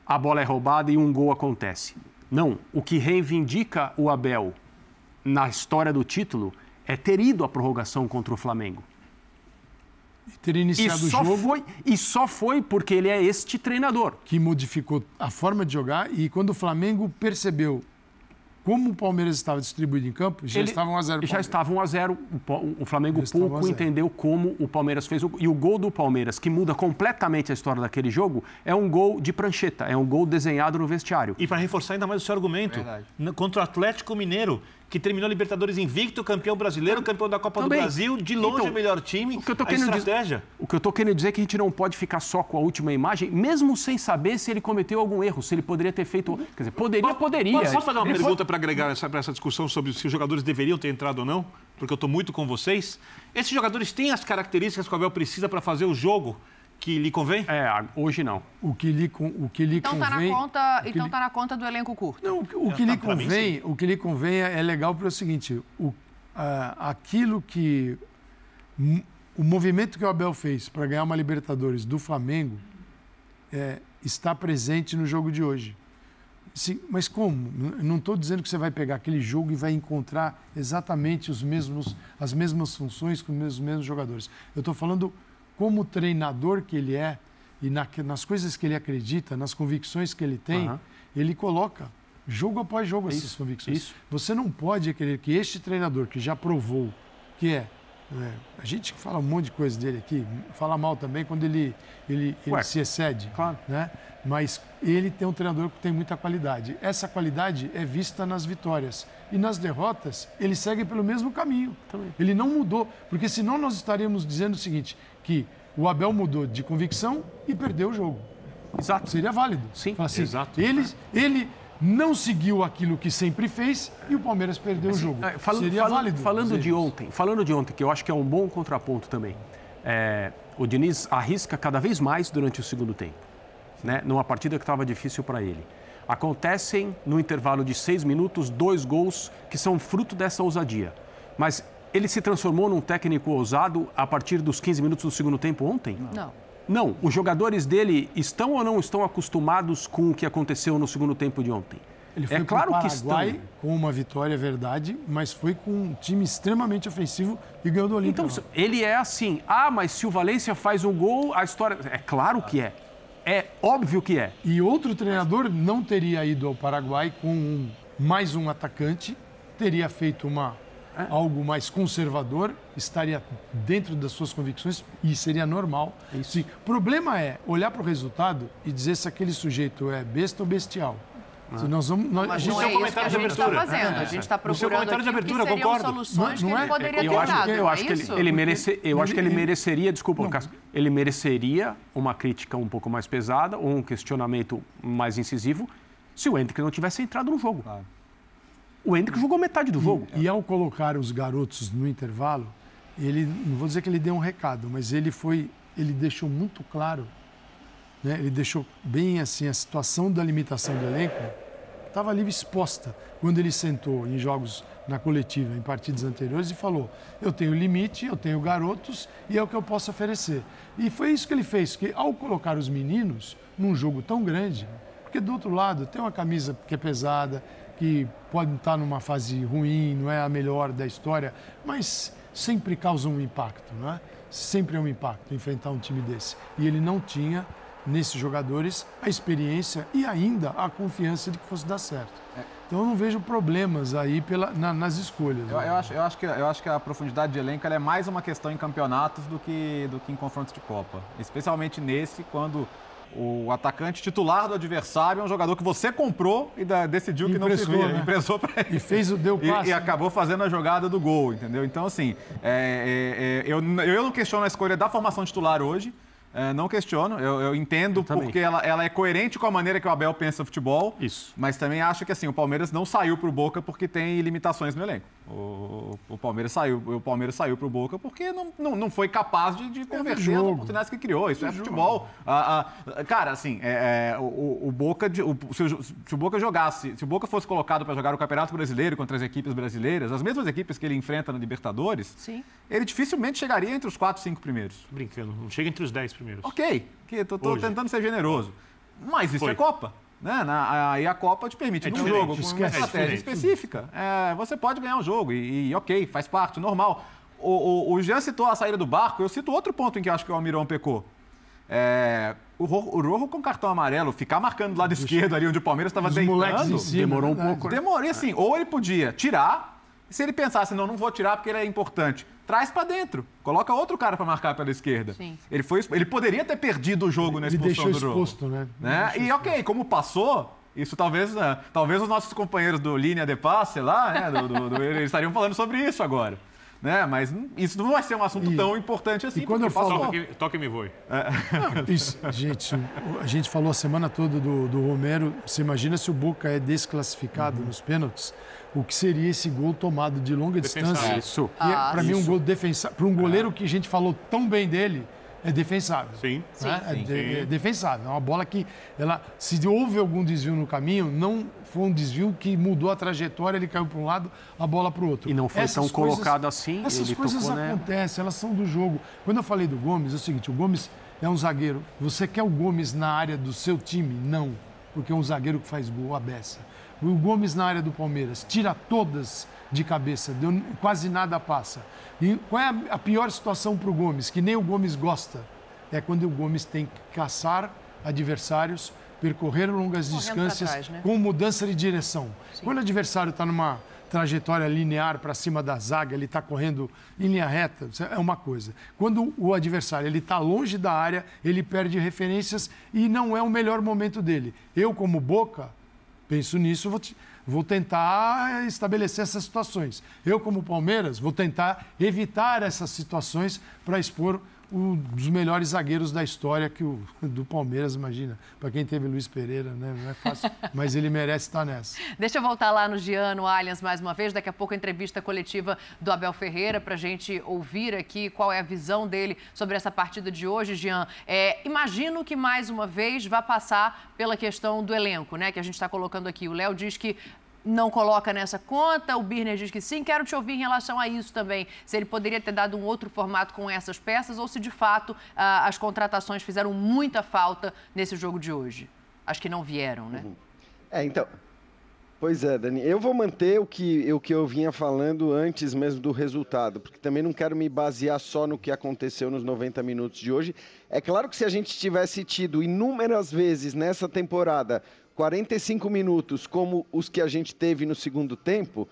a bola é roubada e um gol acontece. Não, o que reivindica o Abel na história do título é ter ido à prorrogação contra o Flamengo. E ter iniciado e o jogo. Foi, e só foi porque ele é este treinador. Que modificou a forma de jogar e quando o Flamengo percebeu como o Palmeiras estava distribuído em campo, já Ele- estavam a 0 Já estava 1 a 0 O Flamengo Já estava pouco 1 a 0. entendeu como o Palmeiras fez. o- E o gol do Palmeiras, que muda completamente a história daquele jogo, é um gol de prancheta, é um gol desenhado no vestiário. E para reforçar ainda mais o seu argumento, Verdade. contra o Atlético Mineiro, que terminou Libertadores invicto, campeão brasileiro, campeão da Copa Também. do Brasil, de longe Então, o melhor time, o que eu tô querendo dizer- estratégia. O que eu estou querendo dizer é que a gente não pode ficar só com a última imagem, mesmo sem saber se ele cometeu algum erro, se ele poderia ter feito. Quer dizer, poderia, poderia. Posso, posso fazer uma Ele pergunta para agregar essa, pra essa discussão sobre se os jogadores deveriam ter entrado ou não? Porque eu estou muito com vocês. Esses jogadores têm as características que o Abel precisa para fazer o jogo que lhe convém? É, hoje não. O que lhe, o que lhe Então tá na convém... conta, o que então lhe- tá na conta do elenco curto. Não, o que- o que lhe tá, mim, convém, o que lhe convém é é legal para o seguinte, o, ah, aquilo que o movimento que o Abel fez para ganhar uma Libertadores do Flamengo é, está presente no jogo de hoje. Sim, mas como? Não estou dizendo que você vai pegar aquele jogo e vai encontrar exatamente os mesmos, as mesmas funções com os mesmos jogadores. Eu estou falando como treinador que ele é e na- nas coisas que ele acredita, nas convicções que ele tem, Aham. ele coloca jogo após jogo essas Isso, convicções. isso. Você não pode querer que este treinador que já provou que é, é, a gente fala um monte de coisa dele aqui, fala mal também quando ele, ele, ele se excede, claro. né? Mas ele tem um treinador que tem muita qualidade. Essa qualidade é vista nas vitórias e nas derrotas ele segue pelo mesmo caminho. Ele não mudou, porque senão nós estaríamos dizendo o seguinte, que o Abel mudou de convicção e perdeu o jogo. Exato. Seria válido. Sim, assim, exato. Ele, ele não seguiu aquilo que sempre fez e o Palmeiras perdeu o jogo. É, falando Seria falando- válido. falando de ontem, falando de ontem, que eu acho que é um bom contraponto também. É, o Diniz arrisca cada vez mais durante o segundo tempo, né? Numa partida que estava difícil para ele. Acontecem no intervalo de seis minutos dois gols que são fruto dessa ousadia. Mas ele se transformou num técnico ousado a partir dos 15 minutos do segundo tempo ontem? Não. Não. Os jogadores dele estão ou não estão acostumados com o que aconteceu no segundo tempo de ontem? Ele foi é claro pro que estão. Paraguai com uma vitória, é verdade, mas foi com um time extremamente ofensivo e ganhou do Olímpia. Então, ele é assim. Ah, mas se o Valência faz um gol, a história. É claro que é. É óbvio que é. E outro treinador não teria ido ao Paraguai com um- mais um atacante, teria feito uma, É. algo mais conservador, estaria dentro das suas convicções e seria normal. Sim. O problema é olhar para o resultado e dizer se aquele sujeito é besta ou bestial. Se nós vamos, nós- a Mas gente não é isso que a comentário de gente está abertura. fazendo. A gente está procurando comentário de que abertura, seriam concordo. soluções Não- que não ele é? poderia eu ter acho, dado. eu acho é que ele, isso? ele merece, eu acho que ele mereceria, desculpa, Cássio, ele mereceria uma crítica um pouco mais pesada ou um questionamento mais incisivo se o Hendrick não tivesse entrado no jogo. O Hendrick jogou metade do jogo. E ao colocar os garotos no intervalo, ele não vou dizer que ele deu um recado, mas ele foi, ele deixou muito claro, né? Ele deixou bem assim a situação da limitação do elenco estava ali exposta quando ele sentou em jogos na coletiva, em partidas anteriores e falou: eu tenho limite, eu tenho garotos e é o que eu posso oferecer. E foi isso que ele fez, que ao colocar os meninos num jogo tão grande, porque do outro lado tem uma camisa que é pesada, que pode estar numa fase ruim, não é a melhor da história, mas sempre causa um impacto, não é? Sempre é um impacto enfrentar um time desse. E ele não tinha nesses jogadores a experiência e ainda a confiança de que fosse dar certo. Então eu não vejo problemas aí pela, na- nas escolhas. Eu, né? eu acho, eu, acho que, eu acho que a profundidade de elenco é mais uma questão em campeonatos do que, do que em confrontos de Copa. Especialmente nesse, quando o atacante titular do adversário é um jogador que você comprou e da- decidiu que não se via. né? Emprestou pra ele. E fez o deu E- passe. E, né? acabou fazendo a jogada do gol, entendeu? Então, assim, é, é, é, eu, eu não questiono a escolha da formação titular hoje. É, não questiono, eu, eu entendo também. porque ela, ela é coerente com a maneira que o Abel pensa futebol. Isso. Mas também acho que assim, o Palmeiras não saiu pro Boca porque tem limitações no elenco. O, o Palmeiras saiu, o Palmeiras saiu pro Boca porque não, não, não foi capaz de, de converter as oportunidades que criou. Isso é futebol. Ah, ah, cara, assim, é, é, o, o Boca, de- o- se, o, se o Boca jogasse, se o Boca fosse colocado para jogar o Campeonato Brasileiro contra as equipes brasileiras, as mesmas equipes que ele enfrenta na Libertadores, Sim. ele dificilmente chegaria entre os quatro, cinco primeiros. Brincando, não chega entre os 10 primeiros. Ok, que tô, tô tentando ser generoso. Mas isso Foi. é Copa. Né? Na, aí a Copa te permite, É num jogo, com uma esquece. estratégia É específica, é, você pode ganhar um jogo. E, e ok, faz parte, normal. O, o, o Jean citou a saída do barco, eu cito outro ponto em que eu acho que o Almirão pecou. É, o, Rojo, o Rojo com cartão amarelo, ficar marcando do lado esquerdo ali onde o Palmeiras estava deitando, cima, demorou um né? pouco. né? demorou. E assim, ou ele podia tirar, e se ele pensasse, não, não vou tirar porque ele é importante, traz pra dentro. Coloca outro cara pra marcar pela esquerda. Sim. Ele, foi, ele poderia ter perdido o jogo na Ele expulsão deixou do Rojo. exposto, né? né? Deixou E ok, como passou, isso talvez, né, talvez os nossos companheiros do Linha de Passe lá, né, do, do- do- eles estariam falando sobre isso agora. Né? Mas isso não vai ser um assunto E- tão importante assim. e quando eu falo- passou. Toca que, toca que me voe. Isso, gente, a gente falou a semana toda do, do Romero. Você imagina se o Boca é desclassificado Uhum. nos pênaltis, o que seria esse gol tomado de longa Defensável. distância? Isso. E é, Ah, para mim, um gol defensável. Para um goleiro que a gente falou tão bem dele, é defensável. Sim. né? É, sim. de- é defensável. É uma bola que, ela, se houve algum desvio no caminho, não foi um desvio que mudou a trajetória, ele caiu para um lado, a bola para o outro. E não foi Essas tão coisas- colocado assim, Essas ele coisas tocou, né? acontecem, elas são do jogo. Quando eu falei do Gomes, é o seguinte: o Gomes é um zagueiro. Você quer o Gomes na área do seu time? Não, porque é um zagueiro que faz gol, a beça. O Gomes na área do Palmeiras tira todas de cabeça, deu- quase nada passa. E qual é a, a pior situação para o Gomes, que nem o Gomes gosta? É quando o Gomes tem que caçar adversários, percorrer longas Correndo distâncias trás, né? com mudança de direção. Quando o adversário está numa trajetória linear para cima da zaga, ele está correndo em linha reta, é uma coisa. Quando o adversário ele está longe da área, ele perde referências e não é o melhor momento dele. Eu, como Boca, penso nisso, vou, te- vou tentar estabelecer essas situações. Eu, como Palmeiras, vou tentar evitar essas situações para expor um dos melhores zagueiros da história que o do Palmeiras, imagina. Para quem teve Luiz Pereira, né? não é fácil, mas ele merece estar nessa. Deixa eu voltar lá no Giano Allianz mais uma vez. Daqui a pouco a entrevista coletiva do Abel Ferreira para a gente ouvir aqui qual é a visão dele sobre essa partida de hoje, Jean. É, imagino que mais uma vez vai passar pela questão do elenco, né? Que a gente está colocando aqui. O Léo diz que não coloca nessa conta, o Birner diz que sim. Quero te ouvir em relação a isso também. Se ele poderia ter dado um outro formato com essas peças ou se de fato ah, as contratações fizeram muita falta nesse jogo de hoje. Acho que não vieram, né? É, então. Pois é, Dani. Eu vou manter o que, o que eu vinha falando antes mesmo do resultado, porque também não quero me basear só no que aconteceu nos 90 minutos de hoje. É claro que se a gente tivesse tido inúmeras vezes nessa temporada 45 minutos como os que a gente teve no segundo tempo,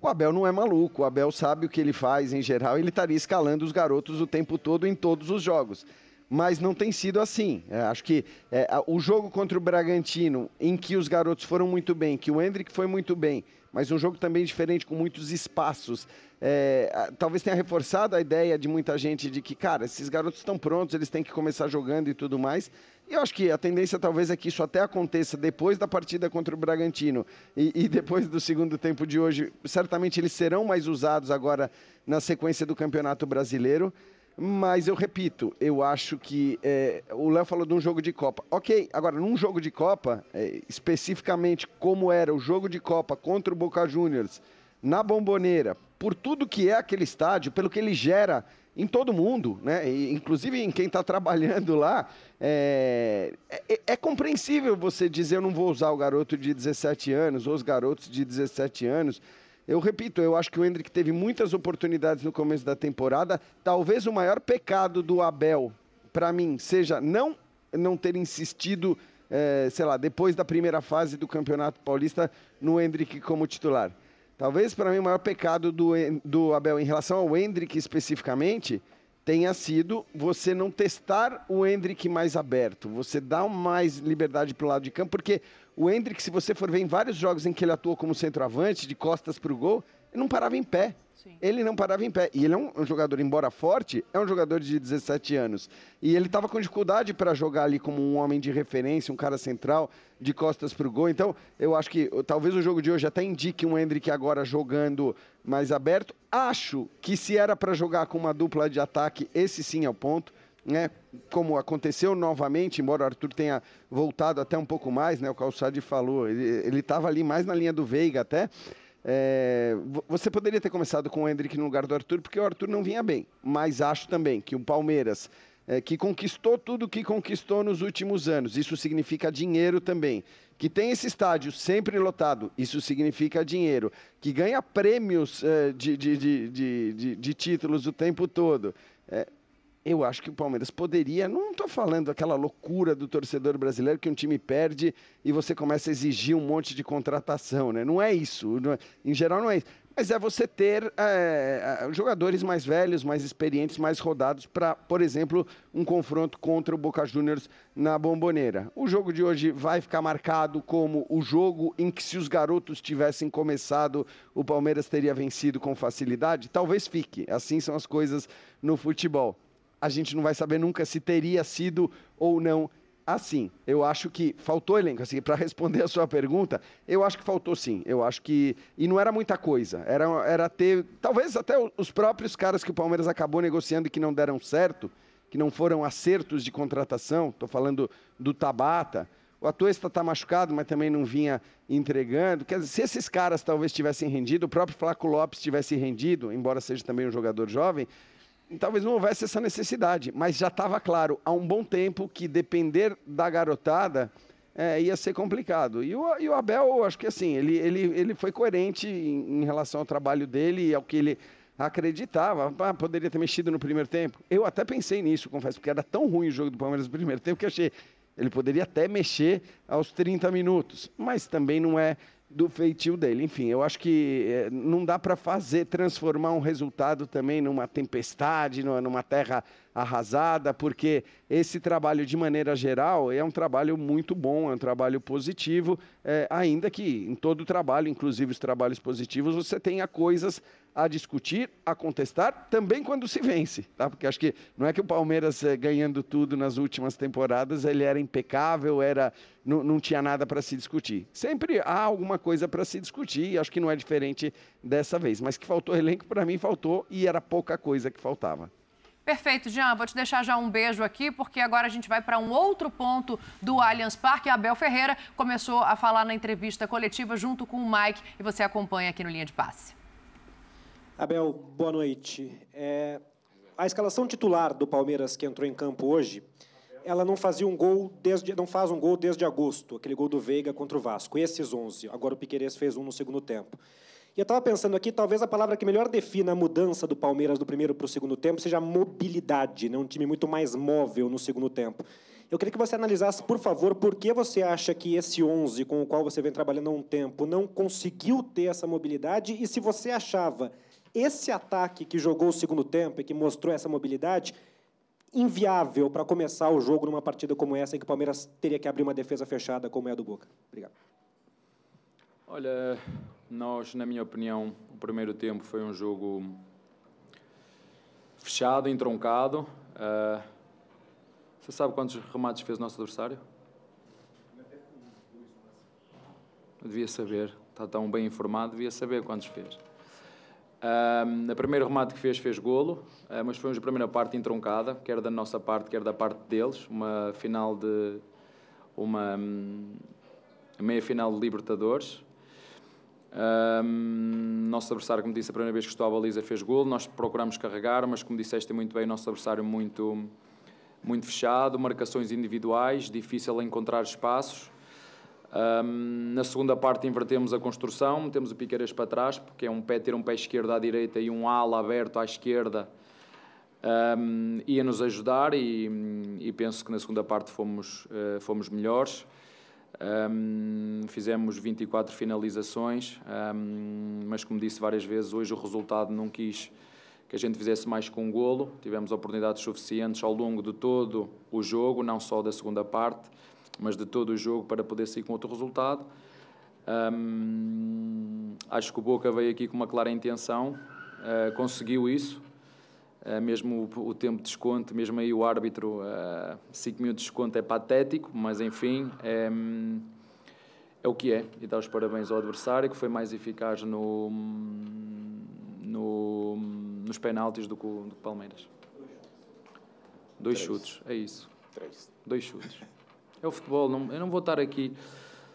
o Abel não é maluco. O Abel sabe o que ele faz em geral, ele estaria escalando os garotos o tempo todo em todos os jogos mas não tem sido assim. É, acho que é, o jogo contra o Bragantino, em que os garotos foram muito bem, que o Hendrick foi muito bem, mas um jogo também diferente, com muitos espaços, é, talvez tenha reforçado a ideia de muita gente de que, cara, esses garotos estão prontos, eles têm que começar jogando e tudo mais. E eu acho que a tendência talvez é que isso até aconteça depois da partida contra o Bragantino e, e depois do segundo tempo de hoje. Certamente eles serão mais usados agora na sequência do Campeonato Brasileiro. Mas eu repito, eu acho que é, o Léo falou de um jogo de Copa. Ok, agora num jogo de Copa, é, especificamente como era o jogo de Copa contra o Boca Juniors, na Bomboneira, por tudo que é aquele estádio, pelo que ele gera em todo mundo, né? E, inclusive em quem está trabalhando lá, é, é- é compreensível você dizer eu não vou usar o garoto de 17 anos ou os garotos de 17 anos. Eu repito, eu acho que o Hendrick teve muitas oportunidades no começo da temporada. Talvez o maior pecado do Abel, para mim, seja não, não ter insistido, eh, sei lá, depois da primeira fase do Campeonato Paulista, no Hendrick como titular. Talvez para mim o maior pecado do, do Abel em relação ao Hendrick especificamente tenha sido você não testar o Hendrick mais aberto, você dar mais liberdade para o lado de campo, porque o Hendrick, se você for ver em vários jogos em que ele atuou como centroavante, de costas para o gol, ele não parava em pé. Ele não parava em pé. E ele é um, um jogador, embora forte, é um jogador de 17 anos. E ele estava com dificuldade para jogar ali como um homem de referência, um cara central, de costas para o gol. Então, eu acho que talvez o jogo de hoje até indique um Hendrick agora jogando mais aberto. Acho que se era para jogar com uma dupla de ataque, esse sim é o ponto. Né? Como aconteceu novamente, embora o Arthur tenha voltado até um pouco mais, né? o Calçade falou, ele estava ali mais na linha do Veiga até. É, vo- você poderia ter começado com o Hendrick no lugar do Arthur, porque o Arthur não vinha bem. Mas acho também que o Palmeiras, é, que conquistou tudo que conquistou nos últimos anos, isso significa dinheiro também. Que tem esse estádio sempre lotado, isso significa dinheiro. Que ganha prêmios é, de, de, de- de títulos o tempo todo. É, eu acho que o Palmeiras poderia, não estou falando aquela loucura do torcedor brasileiro que um time perde e você começa a exigir um monte de contratação, né? Não é isso, não é, em geral não é isso. Mas é você ter é, jogadores mais velhos, mais experientes, mais rodados para, por exemplo, um confronto contra o Boca Juniors na Bomboneira. O jogo de hoje vai ficar marcado como o jogo em que, se os garotos tivessem começado, o Palmeiras teria vencido com facilidade? Talvez fique. Assim são as coisas no futebol a gente não vai saber nunca se teria sido ou não assim. Eu acho que faltou elenco. Assim, para responder a sua pergunta, eu acho que faltou sim. Eu acho que. E não era muita coisa. Era, era ter. Talvez até os próprios caras que o Palmeiras acabou negociando e que não deram certo, que não foram acertos de contratação. Estou falando do Tabata. O Atuesta está machucado, mas também não vinha entregando. Quer dizer, se esses caras talvez tivessem rendido, o próprio Flaco Lopes tivesse rendido, embora seja também um jogador jovem, talvez não houvesse essa necessidade, mas já estava claro há um bom tempo que depender da garotada é, ia ser complicado. E o, e o, Abel, acho que assim, ele, ele, ele foi coerente em, em relação ao trabalho dele e ao que ele acreditava. Ah, poderia ter mexido no primeiro tempo. Eu até pensei nisso, confesso, porque era tão ruim o jogo do Palmeiras no primeiro tempo que achei. Ele poderia até mexer aos 30 minutos, mas também não é do feitio dele. Enfim, eu acho que é, não dá para fazer, transformar um resultado também numa tempestade, numa terra arrasada, porque esse trabalho, de maneira geral, é um trabalho muito bom, é um trabalho positivo, é, ainda que em todo trabalho, inclusive os trabalhos positivos, você tenha coisas a discutir, a contestar, também quando se vence, tá? Porque acho que não é que o Palmeiras eh, ganhando tudo nas últimas temporadas, ele era impecável, era não, não tinha nada para se discutir. Sempre há alguma coisa para se discutir, e acho que não é diferente dessa vez. Mas que faltou elenco, para mim faltou, e era pouca coisa que faltava. Perfeito, Jean. Vou te deixar já um beijo aqui, porque agora a gente vai para um outro ponto do Allianz Parque. A Abel Ferreira começou a falar na entrevista coletiva junto com o Mike, e você acompanha aqui no Linha de Passe. Abel, boa noite. É, a escalação titular do Palmeiras que entrou em campo hoje, ela não fazia um gol desde, não faz um gol desde agosto, aquele gol do Veiga contra o Vasco. Esses 11. Agora o Piqueires fez um no segundo tempo. E eu estava pensando aqui, talvez a palavra que melhor defina a mudança do Palmeiras do primeiro para o segundo tempo seja mobilidade, né? um time muito mais móvel no segundo tempo. Eu queria que você analisasse, por favor, por que você acha que esse 11 com o qual você vem trabalhando há um tempo não conseguiu ter essa mobilidade e se você achava esse ataque que jogou o segundo tempo e que mostrou essa mobilidade, inviável para começar o jogo numa partida como essa, em que o Palmeiras teria que abrir uma defesa fechada, como é a do Boca. Obrigado. Olha, nós, na minha opinião, o primeiro tempo foi um jogo fechado, entroncado. Uh, você sabe quantos remates fez o nosso adversário? devia saber, está tão bem informado, devia saber quantos fez. Um, o primeiro remate que fez, fez golo, uh, mas foi uma primeira parte entroncada, quer da nossa parte, quer da parte deles. Uma final de. uma um, meia final de Libertadores. Um, nosso adversário, como disse, a primeira vez que estou à baliza fez golo. Nós procuramos carregar, mas como disseste muito bem, nosso adversário muito, muito fechado, marcações individuais, difícil encontrar espaços. Um, na segunda parte invertemos a construção, metemos o Piqueiras para trás, porque é um pé ter um pé esquerdo à direita e um ala aberto à esquerda um, ia nos ajudar e, e, penso que na segunda parte fomos, uh, fomos melhores. Um, fizemos 24 finalizações, mas como disse várias vezes, hoje o resultado não quis que a gente fizesse mais com um golo. Tivemos oportunidades suficientes ao longo de todo o jogo, não só da segunda parte mas de todo o jogo para poder sair com outro resultado. Um, acho que o Boca veio aqui com uma clara intenção, uh, conseguiu isso, mesmo o, tempo de desconto, mesmo aí o árbitro, 5 uh, minutos de desconto é patético, mas enfim, é, é o que é. E dar os parabéns ao adversário, que foi mais eficaz no, no nos penaltis do que o Palmeiras. Dois Três. chutes, é isso. Três. Dois chutes. É o futebol, não, eu não vou estar aqui.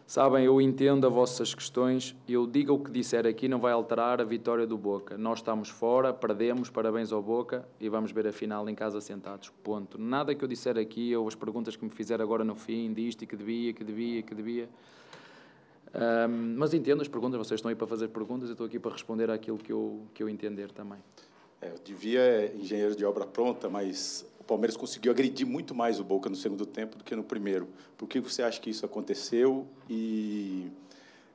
Sabem, eu entendo as vossas questões. Eu digo o que disser aqui, não vai alterar a vitória do Boca. Nós estamos fora, perdemos, parabéns ao Boca e vamos ver a final em casa sentados. Ponto. Nada que eu disser aqui, ou as perguntas que me fizeram agora no fim, disto e que devia, que devia, que devia. Um, mas entendo as perguntas, vocês estão aí para fazer perguntas, eu estou aqui para responder àquilo que eu, que eu entender também. É, eu devia engenheiro de obra pronta, mas Palmeiras conseguiu agredir muito mais o Boca no segundo tempo do que no primeiro. Por que você acha que isso aconteceu e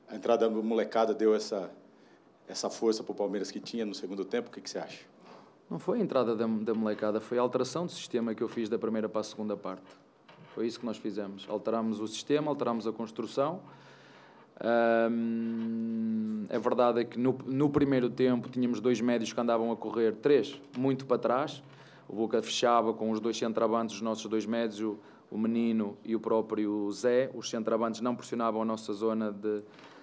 a entrada da molecada deu essa, essa força para o Palmeiras que tinha no segundo tempo? O que, que você acha? Não foi a entrada da, da molecada, foi a alteração do sistema que eu fiz da primeira para a segunda parte. Foi isso que nós fizemos. Alterámos o sistema, alterámos a construção. Hum, a verdade é que no, no primeiro tempo tínhamos dois médios que andavam a correr, três, muito para trás o Boca fechava com os dois centravantes, os nossos dois médios, o, o Menino e o próprio Zé. Os centravantes não pressionavam a nossa zona de,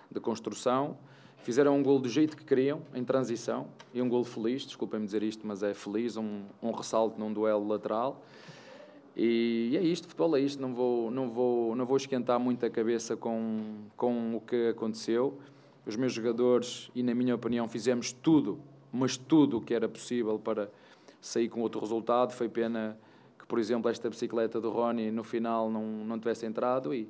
de construção. Fizeram um gol do jeito que queriam, em transição, e um gol feliz, desculpem-me dizer isto, mas é feliz, um, um ressalto num duelo lateral. E, e é isto, futebol é isto, não vou, não vou, não vou esquentar muito a cabeça com, com o que aconteceu. Os meus jogadores, e na minha opinião, fizemos tudo, mas tudo o que era possível para saí com outro resultado. Foi pena que, por exemplo, esta bicicleta do Rony no final não, não tivesse entrado e,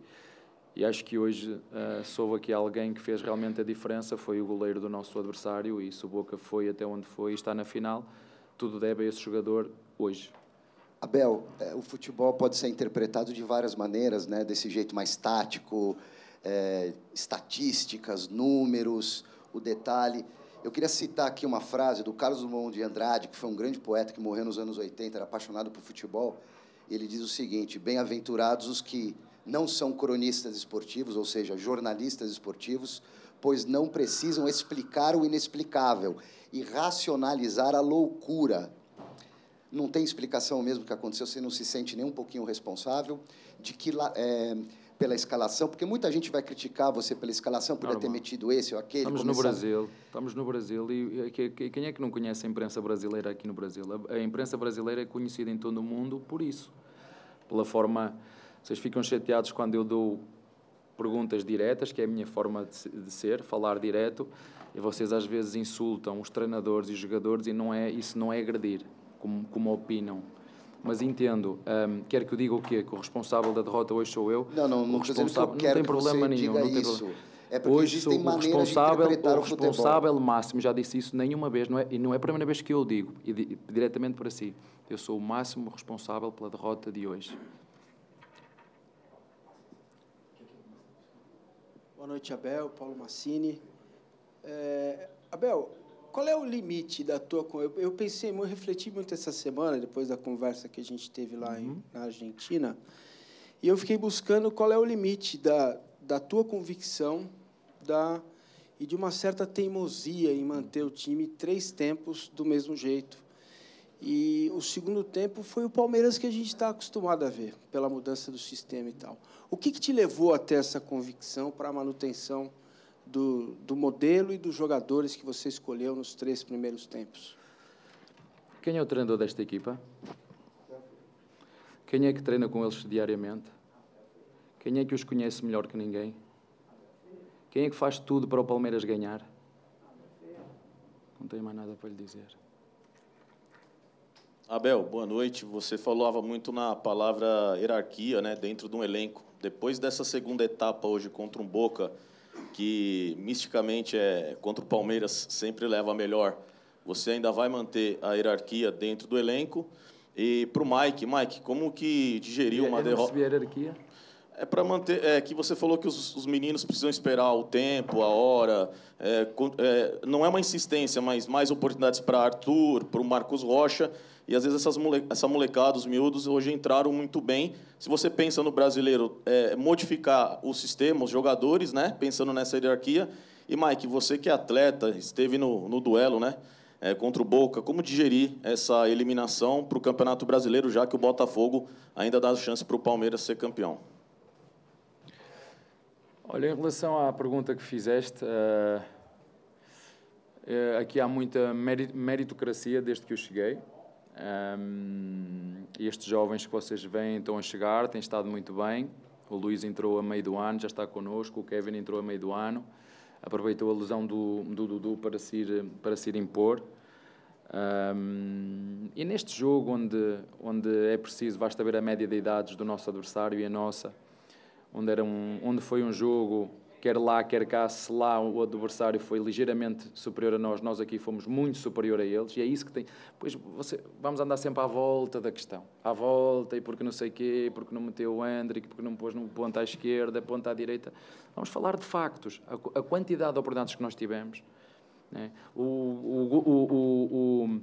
e acho que hoje uh, soube aqui alguém que fez realmente a diferença, foi o goleiro do nosso adversário e se o Boca foi até onde foi e está na final, tudo deve a esse jogador hoje. Abel, é, o futebol pode ser interpretado de várias maneiras, né? desse jeito mais tático, é, estatísticas, números, o detalhe. Eu queria citar aqui uma frase do Carlos Drummond de Andrade, que foi um grande poeta que morreu nos anos 80, era apaixonado por futebol. Ele diz o seguinte: Bem-aventurados os que não são cronistas esportivos, ou seja, jornalistas esportivos, pois não precisam explicar o inexplicável e racionalizar a loucura. Não tem explicação mesmo que aconteceu, você não se sente nem um pouquinho responsável de que é, pela escalação, porque muita gente vai criticar você pela escalação, por ter metido esse ou aquele. Estamos começar... no Brasil, estamos no Brasil e, e, quem é que não conhece a imprensa brasileira aqui no Brasil? A, a imprensa brasileira é conhecida em todo o mundo por isso, pela forma. Vocês ficam chateados quando eu dou perguntas diretas, que é a minha forma de, de ser, falar direto, e vocês às vezes insultam os treinadores e os jogadores e não é isso não é agredir, como, como opinam mas entendo. Um, quer que eu diga o quê? Que o responsável da derrota hoje sou eu? Não, não, não, responsável, não tem problema nenhum. Não tem isso. É hoje sou o responsável, o, o responsável máximo, já disse isso nenhuma vez, não é, e não é a primeira vez que eu digo, e, e diretamente para si. Eu sou o máximo responsável pela derrota de hoje. Boa noite, Abel, Paulo Massini. É, Abel, qual é o limite da tua... Eu, eu pensei, eu refleti muito essa semana, depois da conversa que a gente teve lá uhum. em, na Argentina, e eu fiquei buscando qual é o limite da, da tua convicção da, e de uma certa teimosia em manter o time três tempos do mesmo jeito. E o segundo tempo foi o Palmeiras que a gente está acostumado a ver, pela mudança do sistema e tal. O que, que te levou até essa convicção para a manutenção do, do modelo e dos jogadores que você escolheu nos três primeiros tempos? Quem é o treinador desta equipa? Quem é que treina com eles diariamente? Quem é que os conhece melhor que ninguém? Quem é que faz tudo para o Palmeiras ganhar? Não tenho mais nada para lhe dizer. Abel, boa noite. Você falava muito na palavra hierarquia, né, dentro de um elenco. Depois dessa segunda etapa hoje contra um Boca, que misticamente é contra o Palmeiras sempre leva a melhor. Você ainda vai manter a hierarquia dentro do elenco. E para o Mike, Mike, como que digeriu uma derrota? hierarquia? É para manter. É que você falou que os, os, meninos precisam esperar o tempo, a hora. É, é, não é uma insistência, mas mais oportunidades para Arthur, para o Marcos Rocha. E às vezes mole, essa molecada, os miúdos, hoje entraram muito bem. Se você pensa no brasileiro, é, modificar o sistema, os jogadores, né? Pensando nessa hierarquia. E Mike, você que é atleta, esteve no, no duelo, né? É, contra o Boca, como digerir essa eliminação para o Campeonato Brasileiro, já que o Botafogo ainda dá chance para o Palmeiras ser campeão? Olha, em relação à pergunta que fizeste, uh, uh, aqui há muita meritocracia desde que eu cheguei. Um, estes jovens que vocês veem estão a chegar, têm estado muito bem. O Luís entrou a meio do ano, já está connosco. O Kevin entrou a meio do ano. Aproveitou a lesão do, do Dudu para se ir, para se ir impor. Um, e neste jogo, onde, onde é preciso, basta ver a média de idades do nosso adversário e a nossa, onde, era um, onde foi um jogo quer lá, quer cá, se lá o adversário foi ligeiramente superior a nós, nós aqui fomos muito superior a eles, e é isso que tem. Pois você, vamos andar sempre à volta da questão. À volta, e porque não sei quê, porque não meteu o Hendrick, porque não pôs no ponta à esquerda, ponta à direita. Vamos falar de factos, a, a quantidade de oportunidades que nós tivemos. Né? O, o,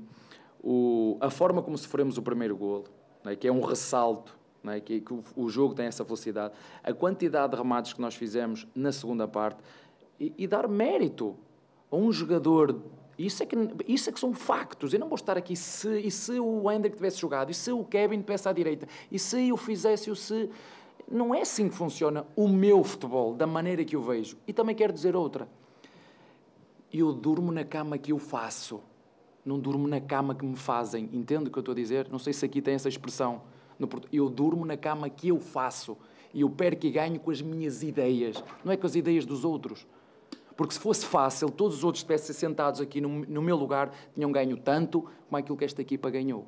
o, a forma como sofremos o primeiro golo, né? que é um ressalto é? que, que o, o, jogo tem essa velocidade, a quantidade de remates que nós fizemos na segunda parte e, e dar mérito a um jogador. Isso é, que, isso é que são factos. Eu não vou estar aqui se, e se o Hendrick tivesse jogado, e se o Kevin tivesse à direita, e se eu fizesse, o se. Não é assim que funciona o meu futebol, da maneira que eu vejo. E também quero dizer outra. Eu durmo na cama que eu faço. Não durmo na cama que me fazem. Entende o que eu estou a dizer? Não sei se aqui tem essa expressão. Eu durmo na cama que eu faço e eu perco e ganho com as minhas ideias, não é com as ideias dos outros. Porque se fosse fácil, todos os outros estivessem sentados aqui no, no meu lugar, tinham ganho tanto como aquilo que esta equipa ganhou.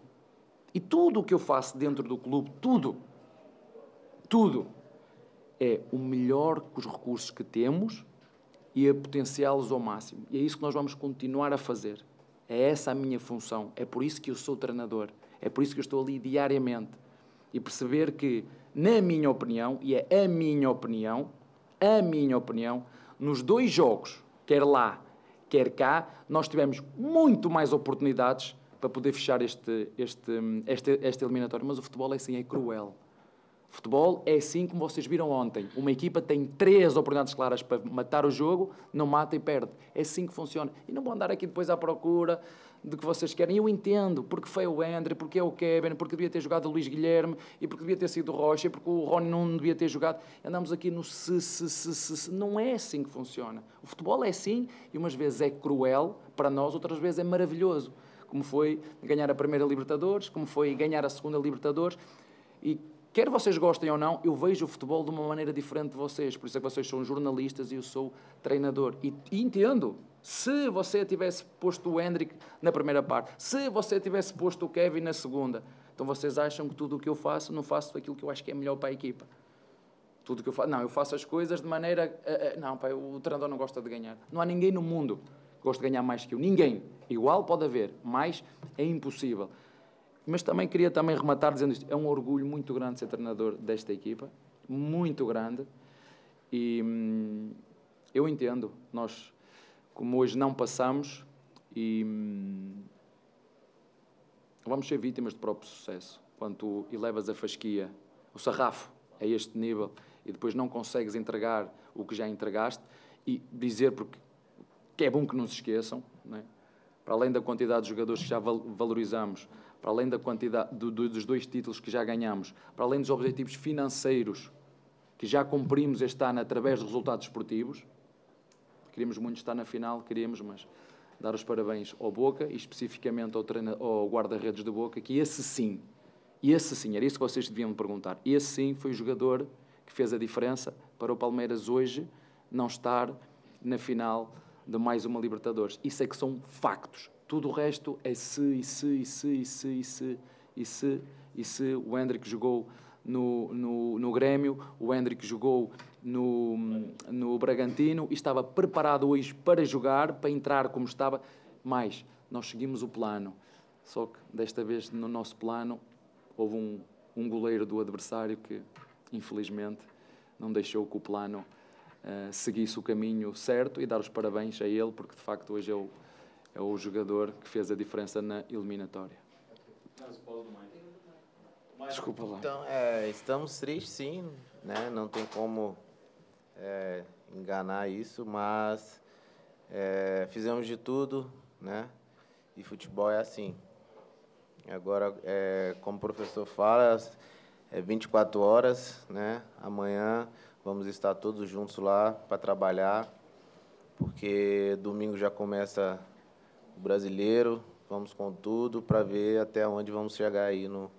E tudo o que eu faço dentro do clube, tudo, tudo, é o melhor com os recursos que temos e a potenciá-los ao máximo. E é isso que nós vamos continuar a fazer. É essa a minha função. É por isso que eu sou treinador. É por isso que eu estou ali diariamente e perceber que, na minha opinião, e é a minha opinião, a minha opinião, nos dois jogos, quer lá, quer cá, nós tivemos muito mais oportunidades para poder fechar este, este, este, este eliminatório. Mas o futebol é assim, é cruel. Futebol é assim como vocês viram ontem. Uma equipa tem três oportunidades claras para matar o jogo, não mata e perde. É assim que funciona. E não vão andar aqui depois à procura de que vocês querem. Eu entendo, porque foi o André, porque é o Kevin, porque devia ter jogado o Luís Guilherme, e porque devia ter sido o Rocha, e porque o Rony não devia ter jogado. Andamos aqui no se, se, se, se, se. Não é assim que funciona. O futebol é assim, e umas vezes é cruel para nós, outras vezes é maravilhoso. Como foi ganhar a primeira Libertadores, como foi ganhar a segunda Libertadores. E quer vocês gostem ou não, eu vejo o futebol de uma maneira diferente de vocês. Por isso é que vocês são jornalistas e eu sou treinador. E, e entendo se você tivesse posto o Hendrick na primeira parte, se você tivesse posto o Kevin na segunda, então vocês acham que tudo o que eu faço, não faço aquilo que eu acho que é melhor para a equipa. Tudo que eu faço, não, eu faço as coisas de maneira. Uh, uh, não, o treinador não gosta de ganhar. Não há ninguém no mundo que goste de ganhar mais que eu. Ninguém. Igual pode haver, mas é impossível. Mas também queria também rematar dizendo isto. É um orgulho muito grande ser treinador desta equipa. Muito grande. E hum, eu entendo. Nós como hoje não passamos e hum, vamos ser vítimas do próprio sucesso. Quando tu elevas a fasquia, o sarrafo a este nível e depois não consegues entregar o que já entregaste e dizer porque que é bom que não se esqueçam, não é? para além da quantidade de jogadores que já valorizamos, para além da quantidade do, do, dos dois títulos que já ganhamos, para além dos objetivos financeiros que já cumprimos este ano através dos resultados esportivos, Queríamos muito estar na final, queríamos, mas dar os parabéns ao Boca e especificamente ao, ao guarda-redes do Boca, que esse sim, esse sim, era isso que vocês deviam me perguntar, esse sim foi o jogador que fez a diferença para o Palmeiras hoje não estar na final de mais uma Libertadores. Isso é que são factos. Tudo o resto é se, e se, e se, e se, e se, e se, e se o Hendrick jogou no, no, no Grêmio, o Hendrick jogou no, no Bragantino e estava preparado hoje para jogar, para entrar como estava. Mas nós seguimos o plano. Só que desta vez no nosso plano houve um, um goleiro do adversário que, infelizmente, não deixou que o plano uh, seguisse o caminho certo e dar os parabéns a ele, porque de facto hoje é o, é o jogador que fez a diferença na eliminatória. Desculpa lá. Então, é, estamos tristes, sim, né? Não tem como é, enganar isso, mas é, fizemos de tudo, né? E futebol é assim. Agora, é, como o professor fala, é 24 horas, né? Amanhã vamos estar todos juntos lá para trabalhar, porque domingo já começa o brasileiro. Vamos com tudo para ver até onde vamos chegar aí no,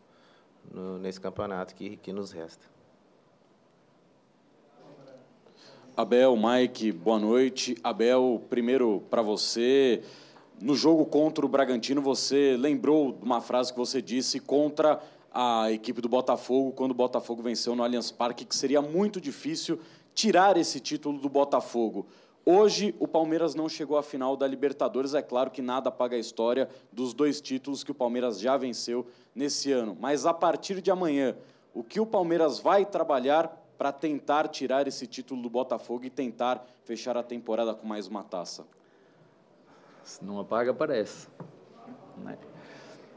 no, nesse campeonato que, que nos resta. Abel, Mike, boa noite. Abel, primeiro para você, no jogo contra o Bragantino, você lembrou de uma frase que você disse contra a equipe do Botafogo, quando o Botafogo venceu no Allianz Parque, que seria muito difícil tirar esse título do Botafogo. Hoje, o Palmeiras não chegou à final da Libertadores. É claro que nada apaga a história dos dois títulos que o Palmeiras já venceu nesse ano. Mas a partir de amanhã, o que o Palmeiras vai trabalhar para tentar tirar esse título do Botafogo e tentar fechar a temporada com mais uma taça? Se não apaga, aparece. Né?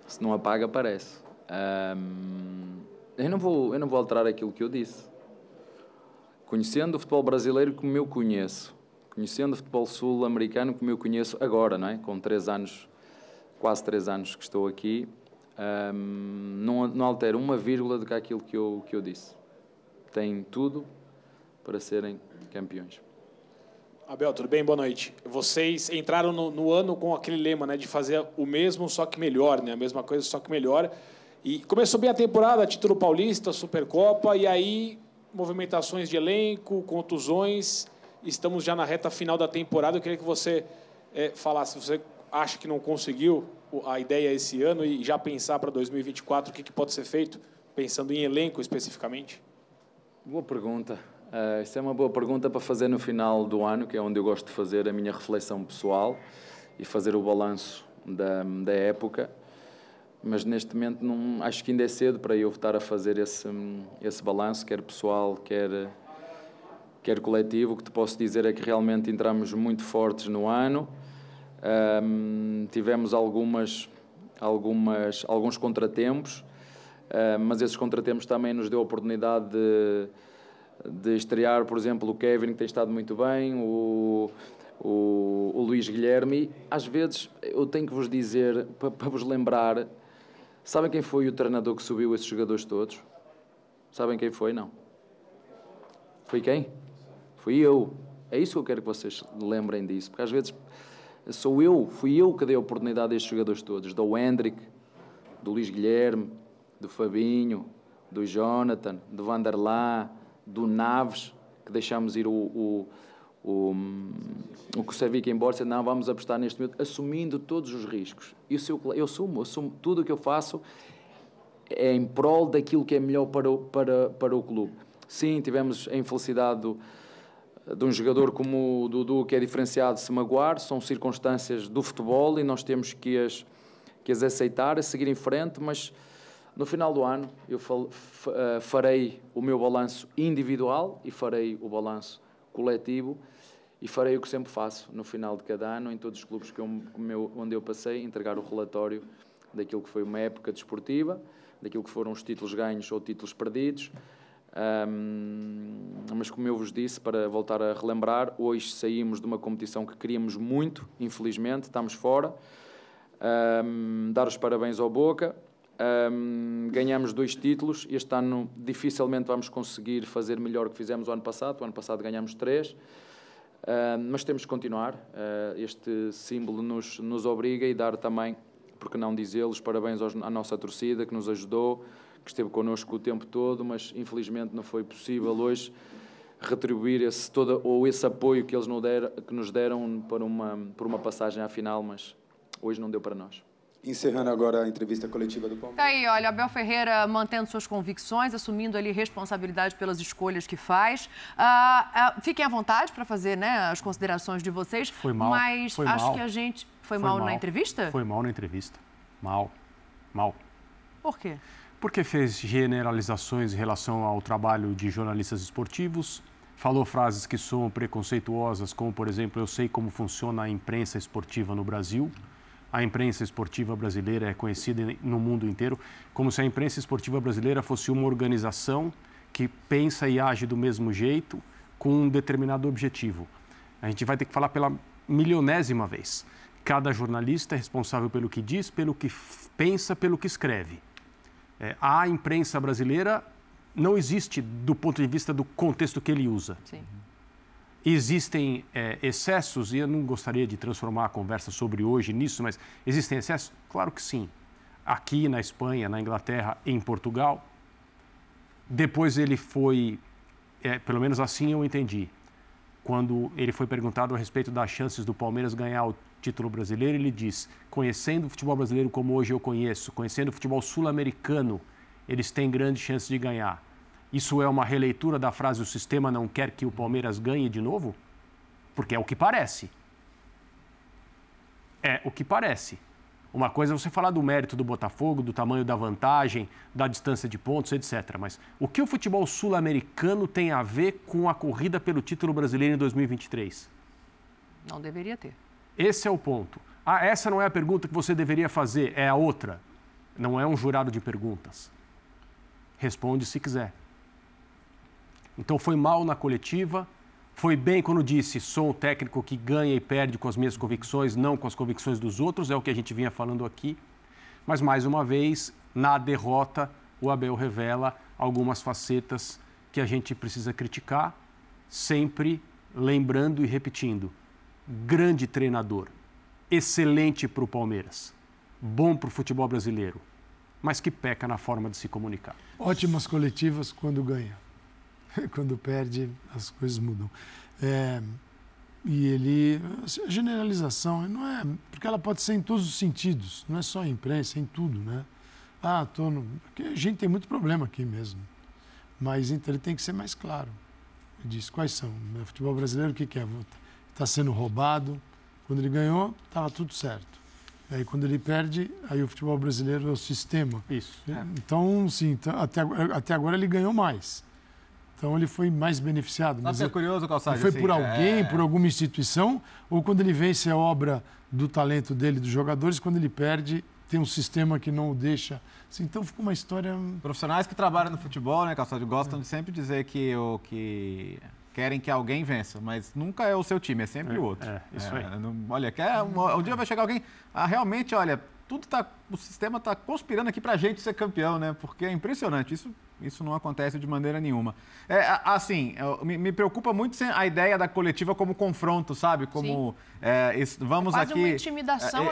Se não apaga, aparece. eu, não vou, eu não vou alterar aquilo que eu disse. Conhecendo o futebol brasileiro como eu conheço, conhecendo o futebol sul-americano como eu conheço agora, não é? com três anos, quase três anos que estou aqui, não, não altero uma vírgula do que aquilo que eu, que eu disse. Tem tudo para serem campeões. Abel, tudo bem? Boa noite. Vocês entraram no, no, ano com aquele lema né, de fazer o mesmo, só que melhor, né? a mesma coisa, só que melhor. E começou bem a temporada, título paulista, Supercopa, e aí movimentações de elenco, contusões estamos já na reta final da temporada. Eu queria que você é, falasse, você acha que não conseguiu a ideia esse ano e já pensar para 2024 o que, que pode ser feito, pensando em elenco especificamente? Boa pergunta. Uh, isso é uma boa pergunta para fazer no final do ano, que é onde eu gosto de fazer a minha reflexão pessoal e fazer o balanço da, da época. Mas neste momento não, acho que ainda é cedo para eu estar a fazer esse, esse balanço, quer pessoal, quer quer coletivo, o que te posso dizer é que realmente entramos muito fortes no ano. Um, tivemos algumas, algumas, alguns contratempos, mas esses contratempos também nos deu a oportunidade de, de estrear, por exemplo, o Kevin, que tem estado muito bem, o, o, o Luís Guilherme. Às vezes, eu tenho que vos dizer, para, para vos lembrar, sabem quem foi o treinador que subiu esses jogadores todos? Sabem quem foi? Não. Foi quem? Fui eu. É isso que eu quero que vocês lembrem disso, porque às vezes sou eu, fui eu que dei a oportunidade a estes jogadores todos, do Hendrick, do Luís Guilherme, do Fabinho, do Jonathan, do Vanderlá, do Naves, que deixámos ir o, o, o, o Kusevic embora, disse, não, vamos apostar neste momento, assumindo todos os riscos. Isso eu, eu assumo, assumo tudo o que eu faço é em prol daquilo que é melhor para o, para, para o clube. Sim, tivemos a infelicidade do, de um jogador como o Dudu, que é diferenciado, se magoar, são circunstâncias do futebol e nós temos que as, que as aceitar, a seguir em frente, mas no final do ano eu eh, farei o meu balanço individual e farei o balanço coletivo e farei o que sempre faço no final de cada ano, em todos os clubes que eu, onde eu passei, entregar o relatório daquilo que foi uma época desportiva, daquilo que foram os títulos ganhos ou títulos perdidos, um, mas como eu vos disse, para voltar a relembrar, hoje saímos de uma competição que queríamos muito, infelizmente, estamos fora. Um, dar os parabéns ao Boca. Um, ganhamos dois títulos. Este ano dificilmente vamos conseguir fazer melhor que fizemos o ano passado. O ano passado ganhamos três. mas temos que continuar. Uh, este símbolo nos, nos obriga e dar também, porque não dizê-los, parabéns aos, à nossa torcida que nos ajudou que esteve connosco o tempo todo, mas infelizmente não foi possível hoje retribuir esse, todo, ou esse apoio que eles nos deram, que nos deram uma, por uma passagem à final, mas hoje não deu para nós. Encerrando agora a entrevista coletiva do Palmeiras. Tá aí, olha, Abel Ferreira mantendo suas convicções, assumindo ali responsabilidade pelas escolhas que faz. Uh, uh, fiquem à vontade para fazer né, as considerações de vocês. Foi mal. Mas foi acho mal. que a gente. Foi, foi mal, mal na entrevista? Foi mal na entrevista. Mal. Mal. Por quê? porque fez generalizações em relação ao trabalho de jornalistas esportivos, falou frases que são preconceituosas, como, por exemplo, eu sei como funciona a imprensa esportiva no Brasil. A imprensa esportiva brasileira é conhecida no mundo inteiro como se a imprensa esportiva brasileira fosse uma organização que pensa e age do mesmo jeito com um determinado objetivo. A gente vai ter que falar pela milionésima vez. Cada jornalista é responsável pelo que diz, pelo que pensa, pelo que escreve é, a imprensa brasileira não existe do ponto de vista do contexto que ele usa. Sim. Existem é, excessos, e eu não gostaria de transformar a conversa sobre hoje nisso, mas existem excessos? Claro que sim. Aqui na Espanha, na Inglaterra, em Portugal. Depois ele foi, é, pelo menos assim eu entendi, quando ele foi perguntado a respeito das chances do Palmeiras ganhar o título brasileiro, ele diz: conhecendo o futebol brasileiro como hoje eu conheço, conhecendo o futebol sul-americano, eles têm grandes chances de ganhar. Isso é uma releitura da frase: o sistema não quer que o Palmeiras ganhe de novo? Porque é o que parece. É o que parece. Uma coisa é você falar do mérito do Botafogo, do tamanho da vantagem, da distância de pontos, etc. Mas o que o futebol sul-americano tem a ver com a corrida pelo título brasileiro em 2023? Não deveria ter. Esse é o ponto. Ah, essa não é a pergunta que você deveria fazer, é a outra. Não é um jurado de perguntas. Responde se quiser. Então foi mal na coletiva, foi bem quando disse: sou um técnico que ganha e perde com as minhas convicções, não com as convicções dos outros, é o que a gente vinha falando aqui. Mas mais uma vez, na derrota, o Abel revela algumas facetas que a gente precisa criticar, sempre lembrando e repetindo: grande treinador, excelente para o Palmeiras, bom para o futebol brasileiro, mas que peca na forma de se comunicar. Ótimas coletivas quando ganha. quando perde, as coisas mudam. É, e ele. A generalização não é. Porque ela pode ser em todos os sentidos, não é só em imprensa, é em tudo, né? Ah, tô no. Porque a gente tem muito problema aqui mesmo. Mas então ele tem que ser mais claro. Ele diz quais são. O futebol brasileiro, o que, que é? Está sendo roubado. Quando ele ganhou, estava tudo certo. Aí quando ele perde, aí o futebol brasileiro é o sistema. Isso. Então, sim, então, até, até agora ele ganhou mais. Então ele foi mais beneficiado. Mas é curioso, Calçado. Foi assim, por alguém, é... por alguma instituição, ou quando ele vence a obra do talento dele, dos jogadores, quando ele perde, tem um sistema que não o deixa. Assim, então fica uma história. Profissionais que trabalham no futebol, né, Calçado, gostam é. de sempre dizer que o que querem que alguém vença, mas nunca é o seu time, é sempre é, o outro. É, isso aí. Não, olha, quer, um, um dia vai chegar alguém. Ah, realmente, olha, tudo tá, o sistema está conspirando aqui para a gente ser campeão, né? Porque é impressionante. Isso, isso não acontece de maneira nenhuma. É, assim, me, me, preocupa muito a ideia da coletiva como confronto, sabe? Como é, vamos é aqui.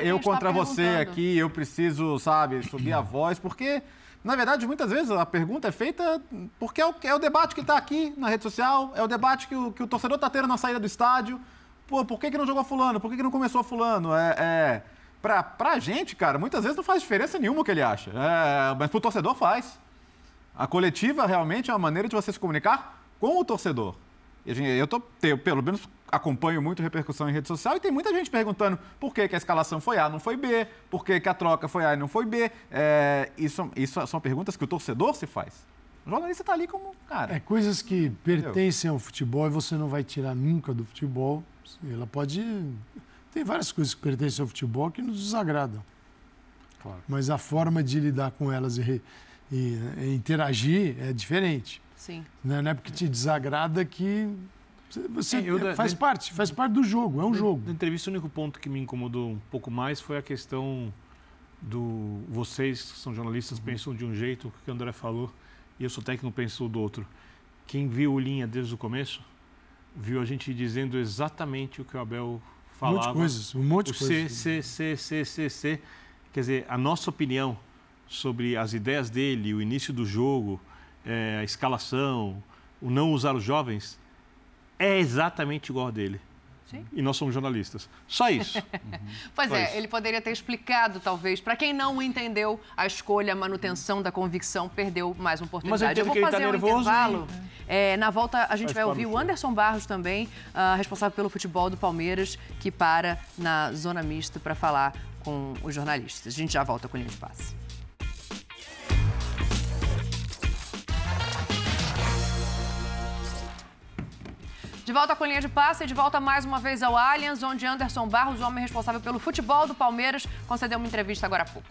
É, eu tá contra você aqui, eu preciso, sabe, subir a voz, porque na verdade, muitas vezes a pergunta é feita porque é o, é o debate que está aqui na rede social, é o debate que o, que o torcedor está tendo na saída do estádio. Pô, por que, que não jogou fulano? Por que, que não começou fulano? É, é, Pra, pra gente, cara, muitas vezes não faz diferença nenhuma o que ele acha. É, mas pro torcedor faz. A coletiva realmente é uma maneira de você se comunicar com o torcedor. Eu, tô, eu pelo menos acompanho muito repercussão em rede social e tem muita gente perguntando por que, que a escalação foi A não foi B, por que, que a troca foi A e não foi B. É, isso, isso são perguntas que o torcedor se faz. O jornalista está ali como, cara. É coisas que pertencem ao futebol e você não vai tirar nunca do futebol. Ela pode tem várias coisas que pertencem ao futebol que nos desagradam. Claro. Mas a forma de lidar com elas e, e, e interagir é diferente. Sim. Não é porque te desagrada que você é, eu, faz da, parte, faz parte do jogo, é um da, jogo. Na entrevista, o único ponto que me incomodou um pouco mais foi a questão do vocês, que são jornalistas, uhum. pensam de um jeito, o que o André falou, e eu sou técnico, penso do outro. Quem viu o Linha desde o começo, viu a gente dizendo exatamente o que o Abel falava. Um monte de coisas, um monte de coisas. C, C, C, C, C, C. Quer dizer, a nossa opinião sobre as ideias dele, o início do jogo, é, a escalação, o não usar os jovens, é exatamente igual a dele. Sim. E nós somos jornalistas. Só isso. pois Só é, isso. ele poderia ter explicado, talvez, para quem não entendeu a escolha, a manutenção da convicção, perdeu mais uma oportunidade. eu vou que fazer tá um intervalo. E... É, na volta, a gente vai ouvir o Anderson Barros também, uh, responsável pelo futebol do Palmeiras, que para na zona mista para falar com os jornalistas. A gente já volta com o Linha de Passe. De volta com linha de passe e de volta mais uma vez ao Allianz, onde Anderson Barros, o homem responsável pelo futebol do Palmeiras, concedeu uma entrevista agora há pouco.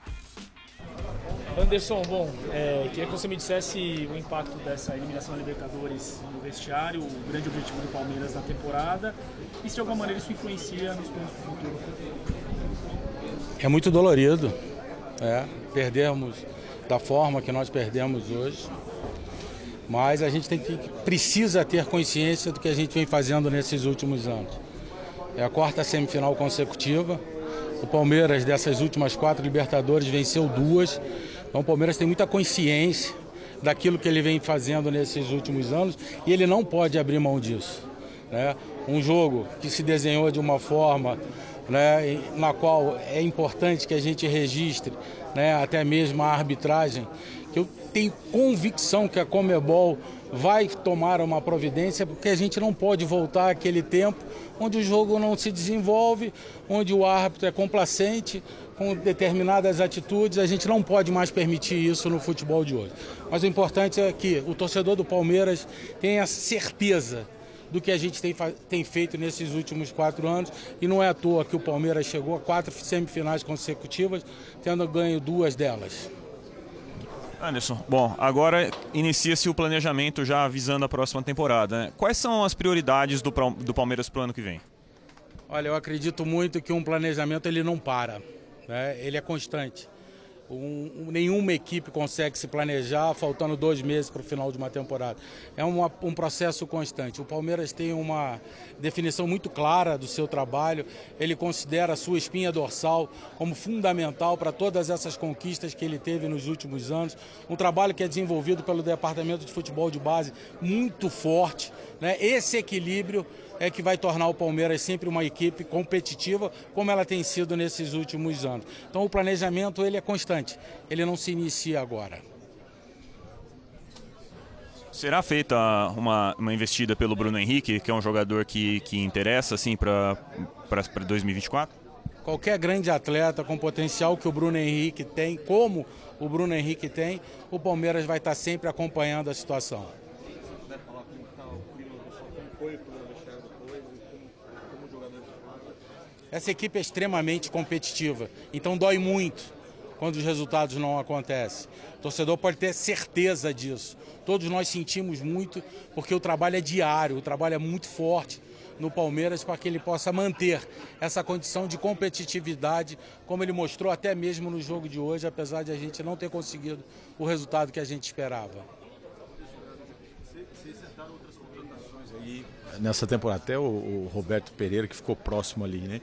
Anderson, bom, é, queria que você me dissesse o impacto dessa eliminação da Libertadores no vestiário, o grande objetivo do Palmeiras na temporada e se de alguma maneira isso influencia nos planos do futuro. É muito dolorido, é, perdermos da forma que nós perdemos hoje. Mas a gente tem que, precisa ter consciência do que a gente vem fazendo nesses últimos anos. É a quarta semifinal consecutiva. O Palmeiras, dessas últimas quatro Libertadores, venceu duas. Então o Palmeiras tem muita consciência daquilo que ele vem fazendo nesses últimos anos e ele não pode abrir mão disso. Né? Um jogo que se desenhou de uma forma né, na qual é importante que a gente registre né, até mesmo a arbitragem, tenho convicção que a Comebol vai tomar uma providência, porque a gente não pode voltar àquele tempo onde o jogo não se desenvolve, onde o árbitro é complacente com determinadas atitudes. A gente não pode mais permitir isso no futebol de hoje. Mas o importante é que o torcedor do Palmeiras tenha certeza do que a gente tem, tem feito nesses últimos quatro anos. E não é à toa que o Palmeiras chegou a quatro semifinais consecutivas, tendo ganho duas delas. Anderson, bom, agora inicia-se o planejamento já visando a próxima temporada. Né? Quais são as prioridades do, do Palmeiras para o ano que vem? Olha, eu acredito muito que um planejamento ele não para, né? ele é constante. Um, nenhuma equipe consegue se planejar faltando dois meses para o final de uma temporada. É uma, um processo constante. O Palmeiras tem uma definição muito clara do seu trabalho. Ele considera a sua espinha dorsal como fundamental para todas essas conquistas que ele teve nos últimos anos. Um trabalho que é desenvolvido pelo Departamento de Futebol de Base muito forte. Né? Esse equilíbrio é que vai tornar o Palmeiras sempre uma equipe competitiva, como ela tem sido nesses últimos anos. Então o planejamento ele é constante, ele não se inicia agora. Será feita uma, uma investida pelo Bruno Henrique, que é um jogador que, que interessa assim, para 2024? Qualquer grande atleta com potencial que o Bruno Henrique tem, como o Bruno Henrique tem, o Palmeiras vai estar sempre acompanhando a situação. Essa equipe é extremamente competitiva, então dói muito quando os resultados não acontecem. O torcedor pode ter certeza disso. Todos nós sentimos muito, porque o trabalho é diário, o trabalho é muito forte no Palmeiras para que ele possa manter essa condição de competitividade, como ele mostrou até mesmo no jogo de hoje, apesar de a gente não ter conseguido o resultado que a gente esperava. Nessa temporada, até o, o, Roberto Pereira, que ficou próximo ali, né?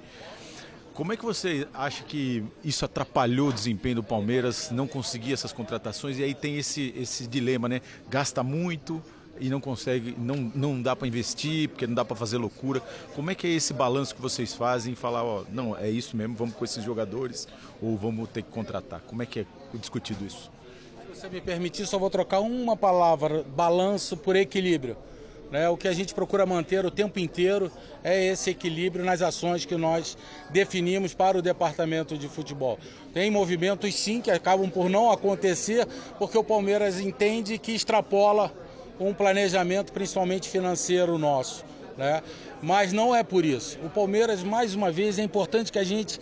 Como é que você acha que isso atrapalhou o desempenho do Palmeiras, não conseguir essas contratações? E aí tem esse, esse dilema, né? Gasta muito e não consegue, não, não dá para investir, porque não dá para fazer loucura. Como é que é esse balanço que vocês fazem falar, ó, não, é isso mesmo, vamos com esses jogadores ou vamos ter que contratar? Como é que é discutido isso? Se você me permitir, só vou trocar uma palavra, balanço por equilíbrio. Né? O que a gente procura manter o tempo inteiro é esse equilíbrio nas ações que nós definimos para o departamento de futebol. Tem movimentos sim que acabam por não acontecer porque o Palmeiras entende que extrapola um planejamento, principalmente financeiro nosso. Né? Mas não é por isso. O Palmeiras, mais uma vez, é importante que a gente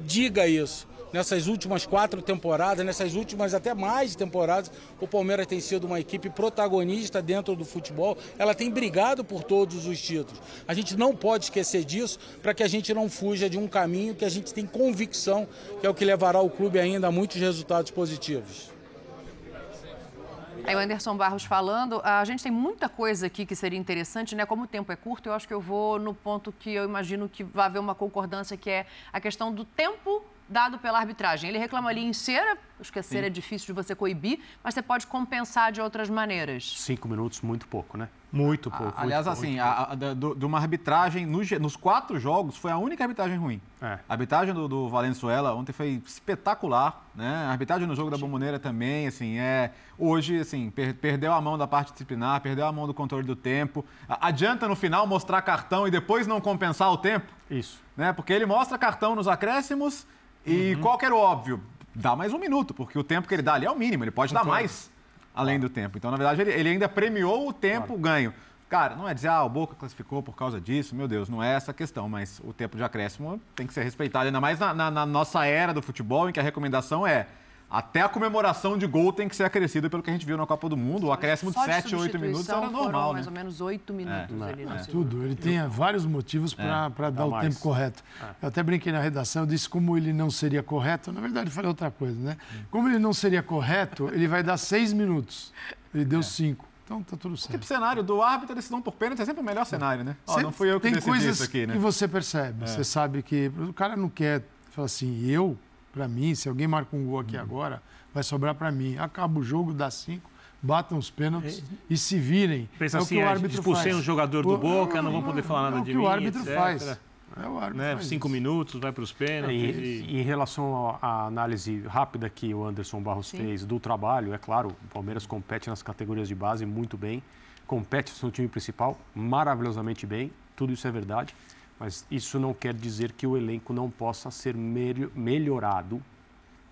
diga isso nessas últimas quatro temporadas, nessas últimas até mais temporadas, o Palmeiras tem sido uma equipe protagonista dentro do futebol. Ela tem brigado por todos os títulos. A gente não pode esquecer disso para que a gente não fuja de um caminho que a gente tem convicção que é o que levará o clube ainda a muitos resultados positivos. Aí o Anderson Barros falando, a gente tem muita coisa aqui que seria interessante, né? Como o tempo é curto, eu acho que eu vou no ponto que eu imagino que vai haver uma concordância, que é a questão do tempo dado pela arbitragem. Ele reclama ali em cera, acho que a cera Sim. é difícil de você coibir, mas você pode compensar de outras maneiras. Cinco minutos, muito pouco, né? Muito pouco. A, aliás, muito assim, a, a, de uma arbitragem, no, nos quatro jogos, foi a única arbitragem ruim. É. A arbitragem do, do, Valenzuela ontem foi espetacular, né? A arbitragem no jogo da Bomboneira também, assim, é... Hoje, assim, per, perdeu a mão da parte disciplinar, perdeu a mão do controle do tempo. Adianta no final mostrar cartão e depois não compensar o tempo? Isso. Né? Porque ele mostra cartão nos acréscimos e uhum. qual que era o óbvio? Dá mais um minuto, porque o tempo que ele dá ali é o mínimo, ele pode dar mais além do tempo. Então, na verdade, ele, ele ainda premiou o tempo claro. ganho. Cara, não é dizer, ah, o Boca classificou por causa disso, meu Deus, não é essa a questão, mas o tempo de acréscimo tem que ser respeitado, ainda mais na, na, na nossa era do futebol, em que a recomendação é até a comemoração de gol tem que ser acrescida pelo que a gente viu na Copa do Mundo. O acréscimo de 7, 8 minutos era normal. Né? mais ou menos 8 minutos é. ali é. Tudo. Ele tem vários motivos para é. dar o mais. tempo correto. É. Eu até brinquei na redação, eu disse como ele não seria correto. Na verdade, eu falei outra coisa, né? Como ele não seria correto, ele vai dar 6 minutos. Ele deu 5. É. Então tá tudo certo. Porque o cenário do árbitro, a decisão por pênalti é sempre o melhor cenário, né? Ó, não fui eu que tem decidi coisas isso aqui, né? que você percebe. É. Você sabe que o cara não quer falar assim, eu, para mim, se alguém marca um gol aqui hum. agora, vai sobrar para mim. Acaba o jogo, dá cinco, batam os pênaltis é. e se virem. Pensa é assim, o que o é, árbitro expulsei faz. um jogador do Boca, não vão poder falar nada é de mim, É o que o árbitro etc. faz. É o árbitro né? faz Cinco isso. minutos, vai para os pênaltis. E, e em relação à análise rápida que o Anderson Barros Sim. fez do trabalho, é claro, o Palmeiras compete nas categorias de base muito bem, compete no time principal maravilhosamente bem, tudo isso é verdade, mas isso não quer dizer que o elenco não possa ser melho- melhorado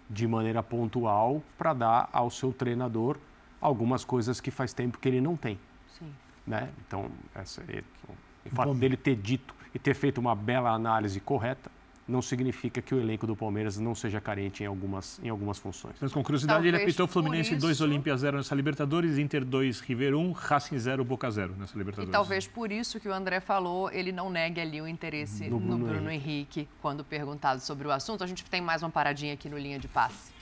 de maneira pontual para dar ao seu treinador algumas coisas que faz tempo que ele não tem. Sim. Né? Então, essa, ele- o fato dele ter dito e ter feito uma bela análise correta não significa que o elenco do Palmeiras não seja carente em algumas, em algumas funções. Mas com curiosidade, ele Talvez apitou por Fluminense isso- 2, Olímpia 0 nessa Libertadores, Inter 2, River 1, Racing 0, Boca 0 nessa E Libertadores. talvez por isso que o André falou, ele não negue ali o interesse No no Bruno Bruno, Henrique. quando perguntado sobre o assunto. A gente tem mais uma paradinha aqui no Linha de Passe.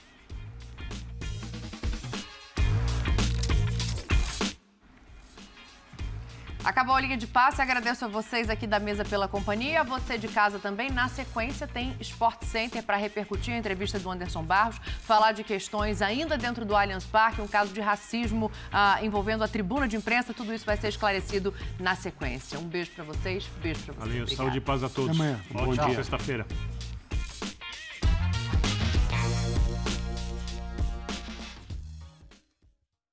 Acabou a linha de passe, agradeço a vocês aqui da mesa pela companhia, a você de casa também. Na sequência tem Sport Center para repercutir a entrevista do Anderson Barros, falar de questões ainda dentro do Allianz Parque, um caso de racismo ah, envolvendo a tribuna de imprensa, tudo isso vai ser esclarecido na sequência. Um beijo para vocês, beijo para vocês. Valeu, Obrigada. saúde e paz a todos. Até amanhã. Ótima Bom dia. sexta-feira.